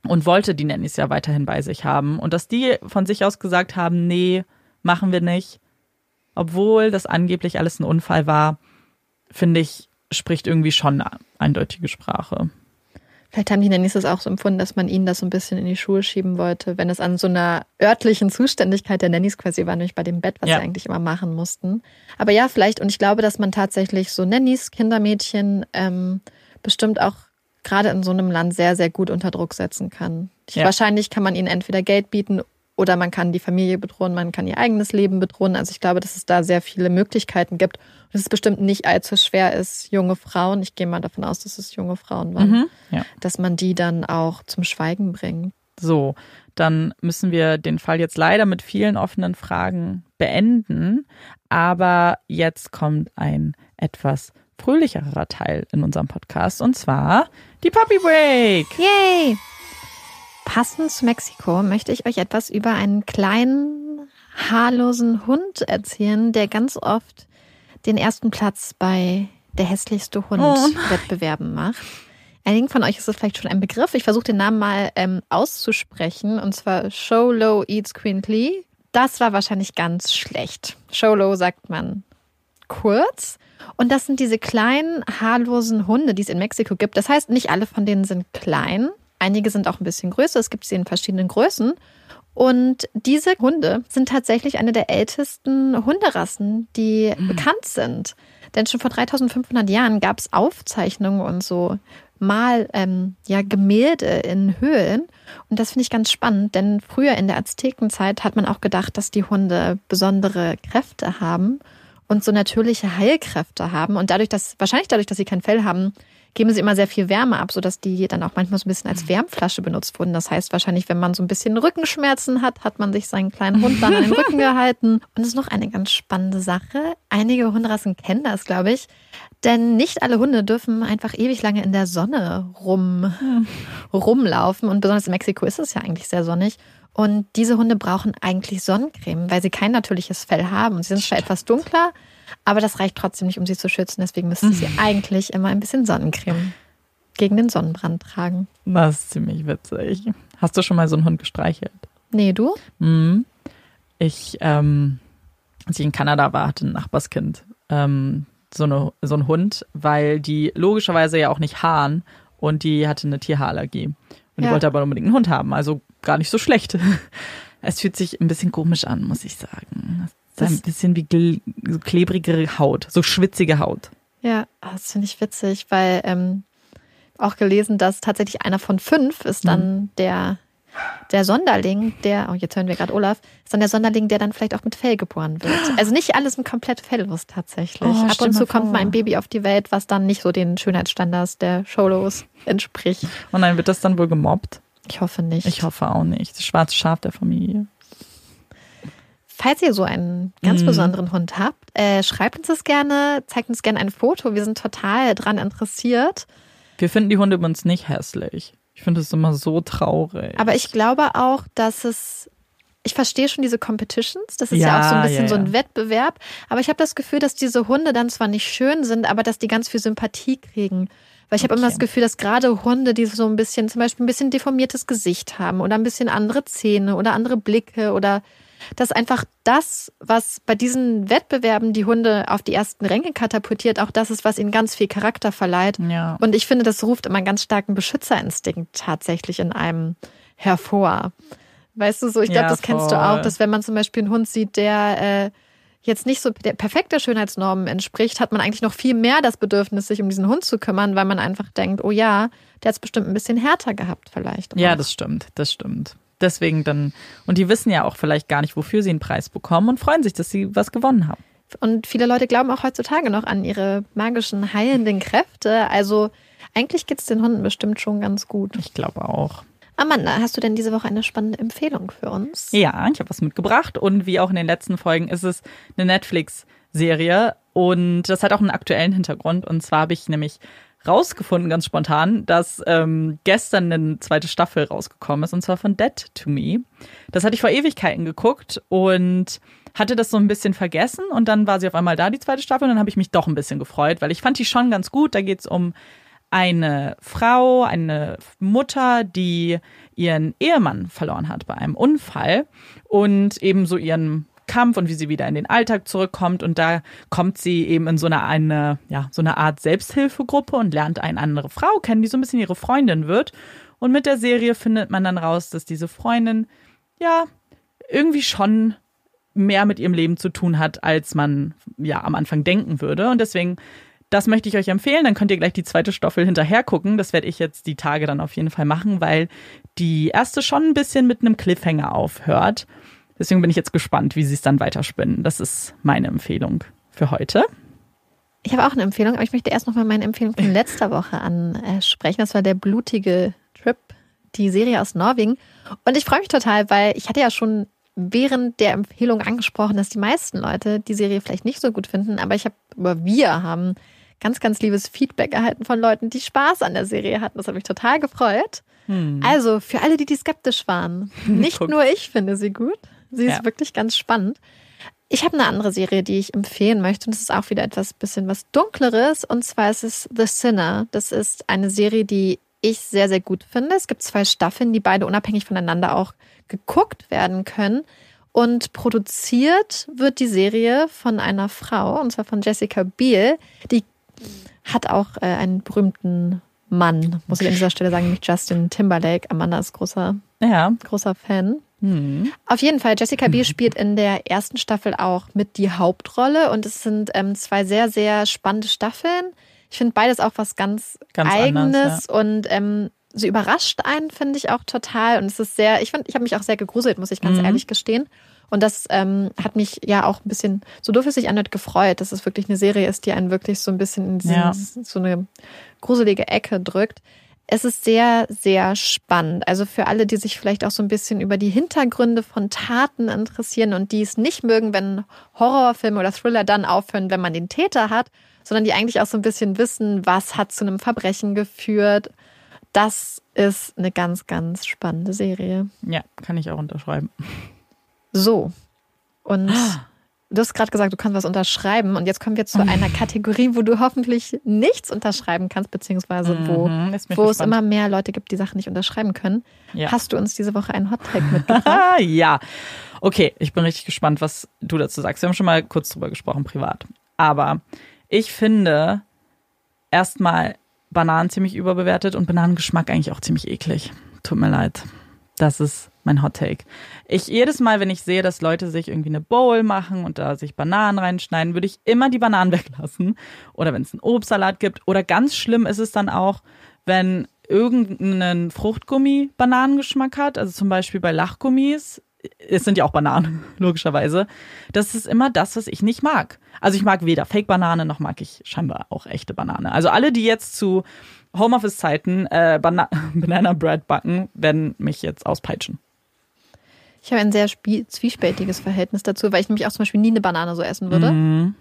Und wollte die Nannies ja weiterhin bei sich haben. Und dass die von sich aus gesagt haben, nee, machen wir nicht. Obwohl das angeblich alles ein Unfall war, finde ich, spricht irgendwie schon eine eindeutige Sprache. Vielleicht haben die Nannies es auch so empfunden, dass man ihnen das so ein bisschen in die Schuhe schieben wollte, wenn es an so einer örtlichen Zuständigkeit der Nannies quasi war, nämlich bei dem Bett, was Ja. sie eigentlich immer machen mussten. Aber ja, vielleicht, und ich glaube, dass man tatsächlich so Nannies, Kindermädchen, ähm, bestimmt auch gerade in so einem Land sehr, sehr gut unter Druck setzen kann. Ja. Wahrscheinlich kann man ihnen entweder Geld bieten oder man kann die Familie bedrohen, man kann ihr eigenes Leben bedrohen. Also ich glaube, dass es da sehr viele Möglichkeiten gibt. Und es bestimmt nicht allzu schwer ist, junge Frauen, ich gehe mal davon aus, dass es junge Frauen waren, Mhm. Ja. dass man die dann auch zum Schweigen bringt. So, dann müssen wir den Fall jetzt leider mit vielen offenen Fragen beenden. Aber jetzt kommt ein etwas fröhlicherer Teil in unserem Podcast und zwar die Puppy Break. Yay! Passend zu Mexiko möchte ich euch etwas über einen kleinen, haarlosen Hund erzählen, der ganz oft den ersten Platz bei der hässlichste Hund Oh Wettbewerben macht. Einigen von euch ist es vielleicht schon ein Begriff. Ich versuche den Namen mal ähm, auszusprechen und zwar Show Low Eats Quintly. Das war wahrscheinlich ganz schlecht. Show Low sagt man kurz. Und das sind diese kleinen, haarlosen Hunde, die es in Mexiko gibt. Das heißt, nicht alle von denen sind klein. Einige sind auch ein bisschen größer. Es gibt sie in verschiedenen Größen. Und diese Hunde sind tatsächlich eine der ältesten Hunderassen, die bekannt sind. Denn schon vor 3500 Jahren gab es Aufzeichnungen und so mal ähm, ja Gemälde in Höhlen und das finde ich ganz spannend, denn früher in der Aztekenzeit hat man auch gedacht, dass die Hunde besondere Kräfte haben und so natürliche Heilkräfte haben und dadurch, dass wahrscheinlich dadurch, dass sie kein Fell haben, geben sie immer sehr viel Wärme ab, sodass die dann auch manchmal so ein bisschen als Wärmflasche benutzt wurden. Das heißt wahrscheinlich, wenn man so ein bisschen Rückenschmerzen hat, hat man sich seinen kleinen Hund dann an den Rücken gehalten. Und das ist noch eine ganz spannende Sache. Einige Hunderassen kennen das, glaube ich. Denn nicht alle Hunde dürfen einfach ewig lange in der Sonne rum, rumlaufen. Und besonders in Mexiko ist es ja eigentlich sehr sonnig. Und diese Hunde brauchen eigentlich Sonnencreme, weil sie kein natürliches Fell haben. Und sie sind zwar etwas dunkler, aber das reicht trotzdem nicht, um sie zu schützen. Deswegen müssen sie eigentlich immer ein bisschen Sonnencreme gegen den Sonnenbrand tragen. Das ist ziemlich witzig. Hast du schon mal so einen Hund gestreichelt? Nee, du? Mhm. ich, ähm, als ich in Kanada war, hatte ein Nachbarskind ähm, so, eine, so einen Hund, weil die logischerweise ja auch nicht haaren und die hatte eine Tierhaarallergie. Und die Ja. wollte aber unbedingt einen Hund haben, also gar nicht so schlecht. Es fühlt sich ein bisschen komisch an, muss ich sagen. Es ist ein Das- bisschen wie so klebrige Haut, so schwitzige Haut. Ja, ah, das finde ich witzig, weil ähm, auch gelesen, dass tatsächlich einer von fünf ist dann Mhm. der, der Sonderling, der, oh, jetzt hören wir gerade Olaf, ist dann der Sonderling, der dann vielleicht auch mit Fell geboren wird. Also nicht alles ein komplett felllos tatsächlich. Oh, Ab und zu kommt vor. mal ein Baby auf die Welt, was dann nicht so den Schönheitsstandards der Showlos entspricht. Und dann wird das dann wohl gemobbt. Ich hoffe nicht. Ich hoffe auch nicht. Das schwarze Schaf der Familie. Falls ihr so einen ganz Mhm. besonderen Hund habt, äh, schreibt uns das gerne, zeigt uns gerne ein Foto. Wir sind total dran interessiert. Wir finden die Hunde übrigens nicht hässlich. Ich finde es immer so traurig. Aber ich glaube auch, dass es. Ich verstehe schon diese Competitions. Das ist ja, Ja, auch so ein bisschen ja, so ein ja. Wettbewerb. Aber ich habe das Gefühl, dass diese Hunde dann zwar nicht schön sind, aber dass die ganz viel Sympathie kriegen. Weil ich habe immer Okay. das Gefühl, dass gerade Hunde, die so ein bisschen, zum Beispiel ein bisschen deformiertes Gesicht haben oder ein bisschen andere Zähne oder andere Blicke oder dass einfach das, was bei diesen Wettbewerben die Hunde auf die ersten Ränge katapultiert, auch das ist, was ihnen ganz viel Charakter verleiht. ja. Und ich finde, das ruft immer einen ganz starken Beschützerinstinkt tatsächlich in einem hervor. Weißt du so, ich glaube, Ja, das kennst du auch, dass wenn man zum Beispiel einen Hund sieht, der äh, jetzt nicht so der perfekter Schönheitsnormen entspricht, hat man eigentlich noch viel mehr das Bedürfnis, sich um diesen Hund zu kümmern, weil man einfach denkt, oh ja, der hat es bestimmt ein bisschen härter gehabt vielleicht. Ja, das stimmt, das stimmt. Deswegen dann, und die wissen ja auch vielleicht gar nicht, wofür sie einen Preis bekommen und freuen sich, dass sie was gewonnen haben. Und viele Leute glauben auch heutzutage noch an ihre magischen, heilenden Kräfte. Also eigentlich geht's den Hunden bestimmt schon ganz gut. Ich glaube auch. Amanda, hast du denn diese Woche eine spannende Empfehlung für uns? Ja, ich habe was mitgebracht und wie auch in den letzten Folgen ist es eine Netflix-Serie und das hat auch einen aktuellen Hintergrund. Und zwar habe ich nämlich rausgefunden, ganz spontan, dass ähm, gestern eine zweite Staffel rausgekommen ist und zwar von Dead to Me. Das hatte ich vor Ewigkeiten geguckt und hatte das so ein bisschen vergessen und dann war sie auf einmal da, die zweite Staffel, und dann habe ich mich doch ein bisschen gefreut, weil ich fand die schon ganz gut. Da geht's um eine Frau, eine Mutter, die ihren Ehemann verloren hat bei einem Unfall und eben so ihren Kampf und wie sie wieder in den Alltag zurückkommt. Und da kommt sie eben in so eine, eine, ja, so eine Art Selbsthilfegruppe und lernt eine andere Frau kennen, die so ein bisschen ihre Freundin wird. Und mit der Serie findet man dann raus, dass diese Freundin, ja, irgendwie schon mehr mit ihrem Leben zu tun hat, als man ja am Anfang denken würde. Und deswegen, das möchte ich euch empfehlen. Dann könnt ihr gleich die zweite Staffel hinterher gucken. Das werde ich jetzt die Tage dann auf jeden Fall machen, weil die erste schon ein bisschen mit einem Cliffhanger aufhört. Deswegen bin ich jetzt gespannt, wie sie es dann weiterspinnen. Das ist meine Empfehlung für heute. Ich habe auch eine Empfehlung, aber ich möchte erst nochmal meine Empfehlung von letzter Woche ansprechen. Das war der blutige Trip, die Serie aus Norwegen. Und ich freue mich total, weil ich hatte ja schon während der Empfehlung angesprochen, dass die meisten Leute die Serie vielleicht nicht so gut finden, aber ich habe, wir haben ganz, ganz liebes Feedback erhalten von Leuten, die Spaß an der Serie hatten. Das hat mich total gefreut. Also für alle, die, die skeptisch waren, nicht Guck. nur ich finde sie gut, sie ist Ja. wirklich ganz spannend. Ich habe eine andere Serie, die ich empfehlen möchte und das ist auch wieder etwas bisschen was dunkleres und zwar ist es The Sinner. Das ist eine Serie, die ich sehr sehr gut finde. Es gibt zwei Staffeln, die beide unabhängig voneinander auch geguckt werden können und produziert wird die Serie von einer Frau und zwar von Jessica Biel, die hat auch äh, einen berühmten Mann, muss ich an dieser Stelle sagen, nämlich Justin Timberlake. Amanda ist großer Ja. großer Fan. Hm. Auf jeden Fall, Jessica Biel spielt in der ersten Staffel auch mit die Hauptrolle und es sind ähm, zwei sehr, sehr spannende Staffeln. Ich finde beides auch was ganz, Ganz Eigenes anders, und ähm, sie überrascht einen, finde ich auch total. Und es ist sehr, ich finde, ich habe mich auch sehr gegruselt, muss ich ganz Mhm. ehrlich gestehen. Und das ähm, hat mich ja auch ein bisschen, so doof es sich anhört, gefreut, dass es wirklich eine Serie ist, die einen wirklich so ein bisschen in diesen, Ja. so eine gruselige Ecke drückt. Es ist sehr, sehr spannend. Also für alle, die sich vielleicht auch so ein bisschen über die Hintergründe von Taten interessieren und die es nicht mögen, wenn Horrorfilme oder Thriller dann aufhören, wenn man den Täter hat, sondern die eigentlich auch so ein bisschen wissen, was hat zu einem Verbrechen geführt. Das ist eine ganz, ganz spannende Serie. Ja, kann ich auch unterschreiben. So. Und du hast gerade gesagt, du kannst was unterschreiben. Und jetzt kommen wir zu einer Kategorie, wo du hoffentlich nichts unterschreiben kannst, beziehungsweise wo, Mhm, wo es immer mehr Leute gibt, die Sachen nicht unterschreiben können. Ja. Hast du uns diese Woche einen Hottag mitgebracht? Ah, ja. Okay, ich bin richtig gespannt, was du dazu sagst. Wir haben schon mal kurz drüber gesprochen, privat. Aber ich finde erstmal Bananen ziemlich überbewertet und Bananengeschmack eigentlich auch ziemlich eklig. Tut mir leid. Das ist mein Hot Take. Ich jedes Mal, wenn ich sehe, dass Leute sich irgendwie eine Bowl machen und da sich Bananen reinschneiden, würde ich immer die Bananen weglassen. Oder wenn es einen Obstsalat gibt. Oder ganz schlimm ist es dann auch, wenn irgendeinen Fruchtgummi Bananengeschmack hat. Also zum Beispiel bei Lachgummis. Es sind ja auch Bananen, logischerweise. Das ist immer das, was ich nicht mag. Also ich mag weder Fake-Banane noch mag ich scheinbar auch echte Banane. Also alle, die jetzt zu Homeoffice-Zeiten äh, Bana Banana Bread backen, werden mich jetzt auspeitschen. Ich habe ein sehr zwiespältiges Verhältnis dazu, weil ich nämlich auch zum Beispiel nie eine Banane so essen würde. Mhm.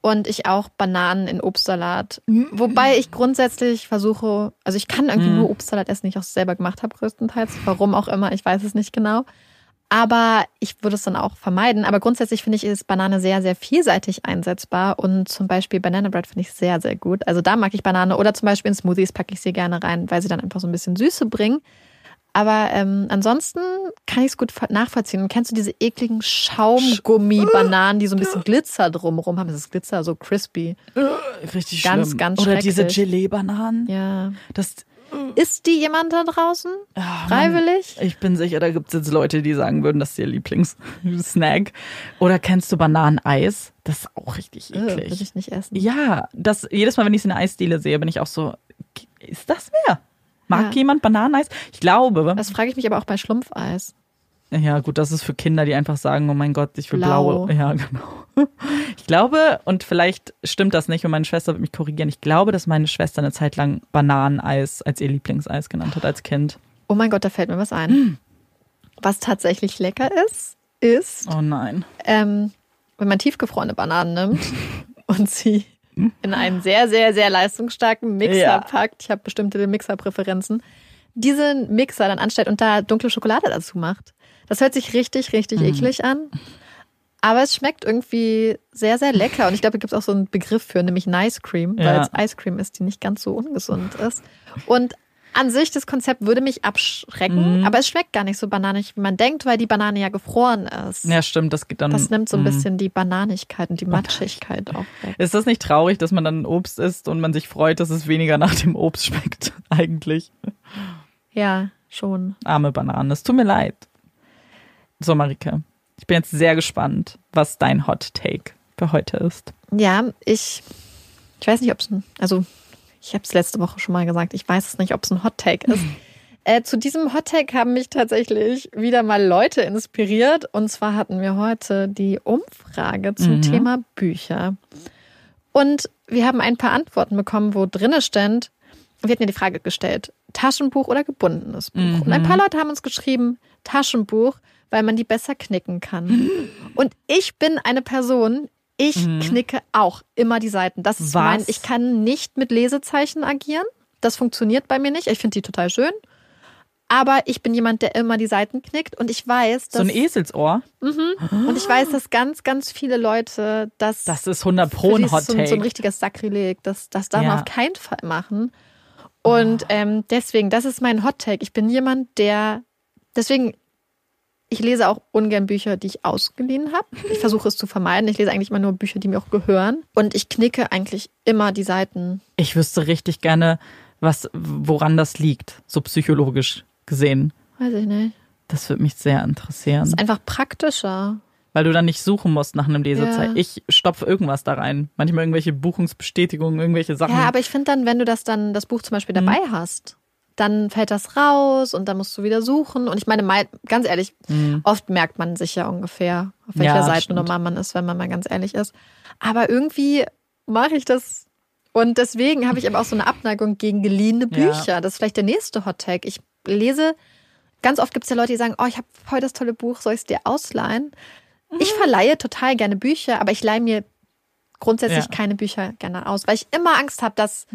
Und ich auch Bananen in Obstsalat. Wobei ich grundsätzlich versuche, also ich kann irgendwie Mhm. nur Obstsalat essen, den ich auch selber gemacht habe, größtenteils. Warum auch immer, ich weiß es nicht genau. Aber ich würde es dann auch vermeiden. Aber grundsätzlich finde ich, ist Banane sehr, sehr vielseitig einsetzbar. Und zum Beispiel Banana Bread finde ich sehr, sehr gut. Also da mag ich Banane. Oder zum Beispiel in Smoothies packe ich sie gerne rein, weil sie dann einfach so ein bisschen Süße Aber ähm, ansonsten kann ich es gut nachvollziehen. Und kennst du diese ekligen Schaumgummi-Bananen, die so ein bisschen Glitzer drumherum haben? Das ist Glitzer, so crispy. Richtig Ganz, schlimm. ganz Oder diese. Gelee-Bananen. Ja. Das, Isst die jemand da draußen? Mann. Freiwillig? Ich bin sicher, da gibt es jetzt Leute, die sagen würden, das ist ihr Lieblingssnack. Oder kennst du Bananeneis? Das ist auch richtig Äh, Würde eklig. ich nicht essen. Ja, das jedes Mal, wenn ich es in der Eisdiele sehe, bin ich auch so, ist das wer? Mag Ja. jemand Bananeneis? Ich glaube. Das frage ich mich aber auch bei Schlumpfeis. Ja, gut, das ist für Kinder, die einfach sagen, oh mein Gott, ich will Blau. blaue. Ja, genau. Ich glaube, und vielleicht stimmt das nicht und meine Schwester wird mich korrigieren, ich glaube, dass meine Schwester eine Zeit lang Bananeneis als ihr Lieblingseis genannt hat als Kind. Oh mein Gott, da fällt mir was ein. Hm. Was tatsächlich lecker ist, ist, Oh nein. ähm, wenn man tiefgefrorene Bananen nimmt und sie in einen sehr, sehr, sehr leistungsstarken Mixer Ja. packt. Ich habe bestimmte Mixerpräferenzen. Diesen Mixer dann anstellt und da dunkle Schokolade dazu macht. Das hört sich richtig, richtig Mhm. eklig an. Aber es schmeckt irgendwie sehr, sehr lecker. Und ich glaube, da gibt es auch so einen Begriff für, nämlich Nice Cream, weil Ja. es Ice Cream ist, die nicht ganz so ungesund ist. Und an sich, das Konzept würde mich abschrecken, Mhm. aber es schmeckt gar nicht so bananig, wie man denkt, weil die Banane ja gefroren ist. Ja, stimmt, das geht dann. Das nimmt so ein Mm. bisschen die Bananigkeit und die Matschigkeit auch weg. Ist das nicht traurig, dass man dann Obst isst und man sich freut, dass es weniger nach dem Obst schmeckt? Eigentlich. Ja, schon. Arme Bananen. Es tut mir leid. So, Marike. Ich bin jetzt sehr gespannt, was dein Hot Take für heute ist. Ja, ich, ich weiß nicht, ob es ein, also ich habe es letzte Woche schon mal gesagt, ich weiß es nicht, ob es ein Hot Take ist. Äh, zu diesem Hot Take haben mich tatsächlich wieder mal Leute inspiriert. Und zwar hatten wir heute die Umfrage zum Mhm. Thema Bücher. Und wir haben ein paar Antworten bekommen, wo drinne stand, wir hatten ja die Frage gestellt, Taschenbuch oder gebundenes Buch. Mhm. Und ein paar Leute haben uns geschrieben, Taschenbuch, weil man die besser knicken kann. Und ich bin eine Person, ich Mhm. knicke auch immer die Seiten. Das ist Was? mein, ich kann nicht mit Lesezeichen agieren. Das funktioniert bei mir nicht. Ich finde die total schön. Aber ich bin jemand, der immer die Seiten knickt und ich weiß, So dass, ein Eselsohr, und ich weiß, dass ganz, ganz viele Leute das, das ist 100 für Pro ein ist Hot so, ein- so ein Take. richtiges Sakrileg. Das, das darf Ja. man auf keinen Fall machen. Und ähm, deswegen, das ist mein Hot Take. Ich bin jemand, der, deswegen, ich lese auch ungern Bücher, die ich ausgeliehen habe. Ich versuche es zu vermeiden. Ich lese eigentlich immer nur Bücher, die mir auch gehören. Und ich knicke eigentlich immer die Seiten. Ich wüsste richtig gerne, was, woran das liegt, so psychologisch gesehen. Weiß ich nicht. Das würde mich sehr Das interessieren. ist einfach praktischer. Weil du dann nicht suchen musst nach einem Lesezeichen. Ja. Ich stopfe irgendwas da rein. Manchmal irgendwelche Buchungsbestätigungen, irgendwelche Sachen. Ja, aber ich finde dann, wenn du das dann, das Buch zum Beispiel dabei hast, dann fällt das raus und dann musst du wieder suchen. Und ich meine, mei- ganz ehrlich, oft merkt man sich ja ungefähr, auf welcher Ja, Seitennummer man ist, wenn man mal ganz ehrlich ist. Aber irgendwie mache ich das. Und deswegen habe ich aber auch so eine Abneigung gegen geliehene Ja. Bücher. Das ist vielleicht der nächste Hot Tag. Ich lese, ganz oft gibt es ja Leute, die sagen, oh, ich habe voll das tolle Buch, soll ich es dir ausleihen? Ich verleihe total gerne Bücher, aber ich leihe mir grundsätzlich Ja. keine Bücher gerne aus, weil ich immer Angst habe, dass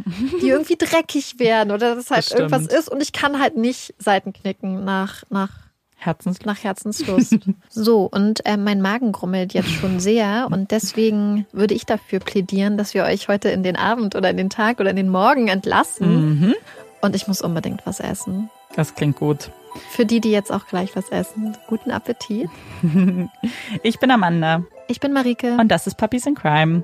die irgendwie dreckig werden oder dass halt Das irgendwas ist und ich kann halt nicht Seiten knicken nach, nach, Herzens. nach Herzenslust. so, und äh, mein Magen grummelt jetzt schon sehr und deswegen würde ich dafür plädieren, dass wir euch heute in den Abend oder in den Tag oder in den Morgen entlassen Mhm. und ich muss unbedingt was essen. Das klingt gut. Für die, die jetzt auch gleich was essen, guten Appetit. Ich bin Amanda Ich bin Marike. und das ist Puppies in Crime.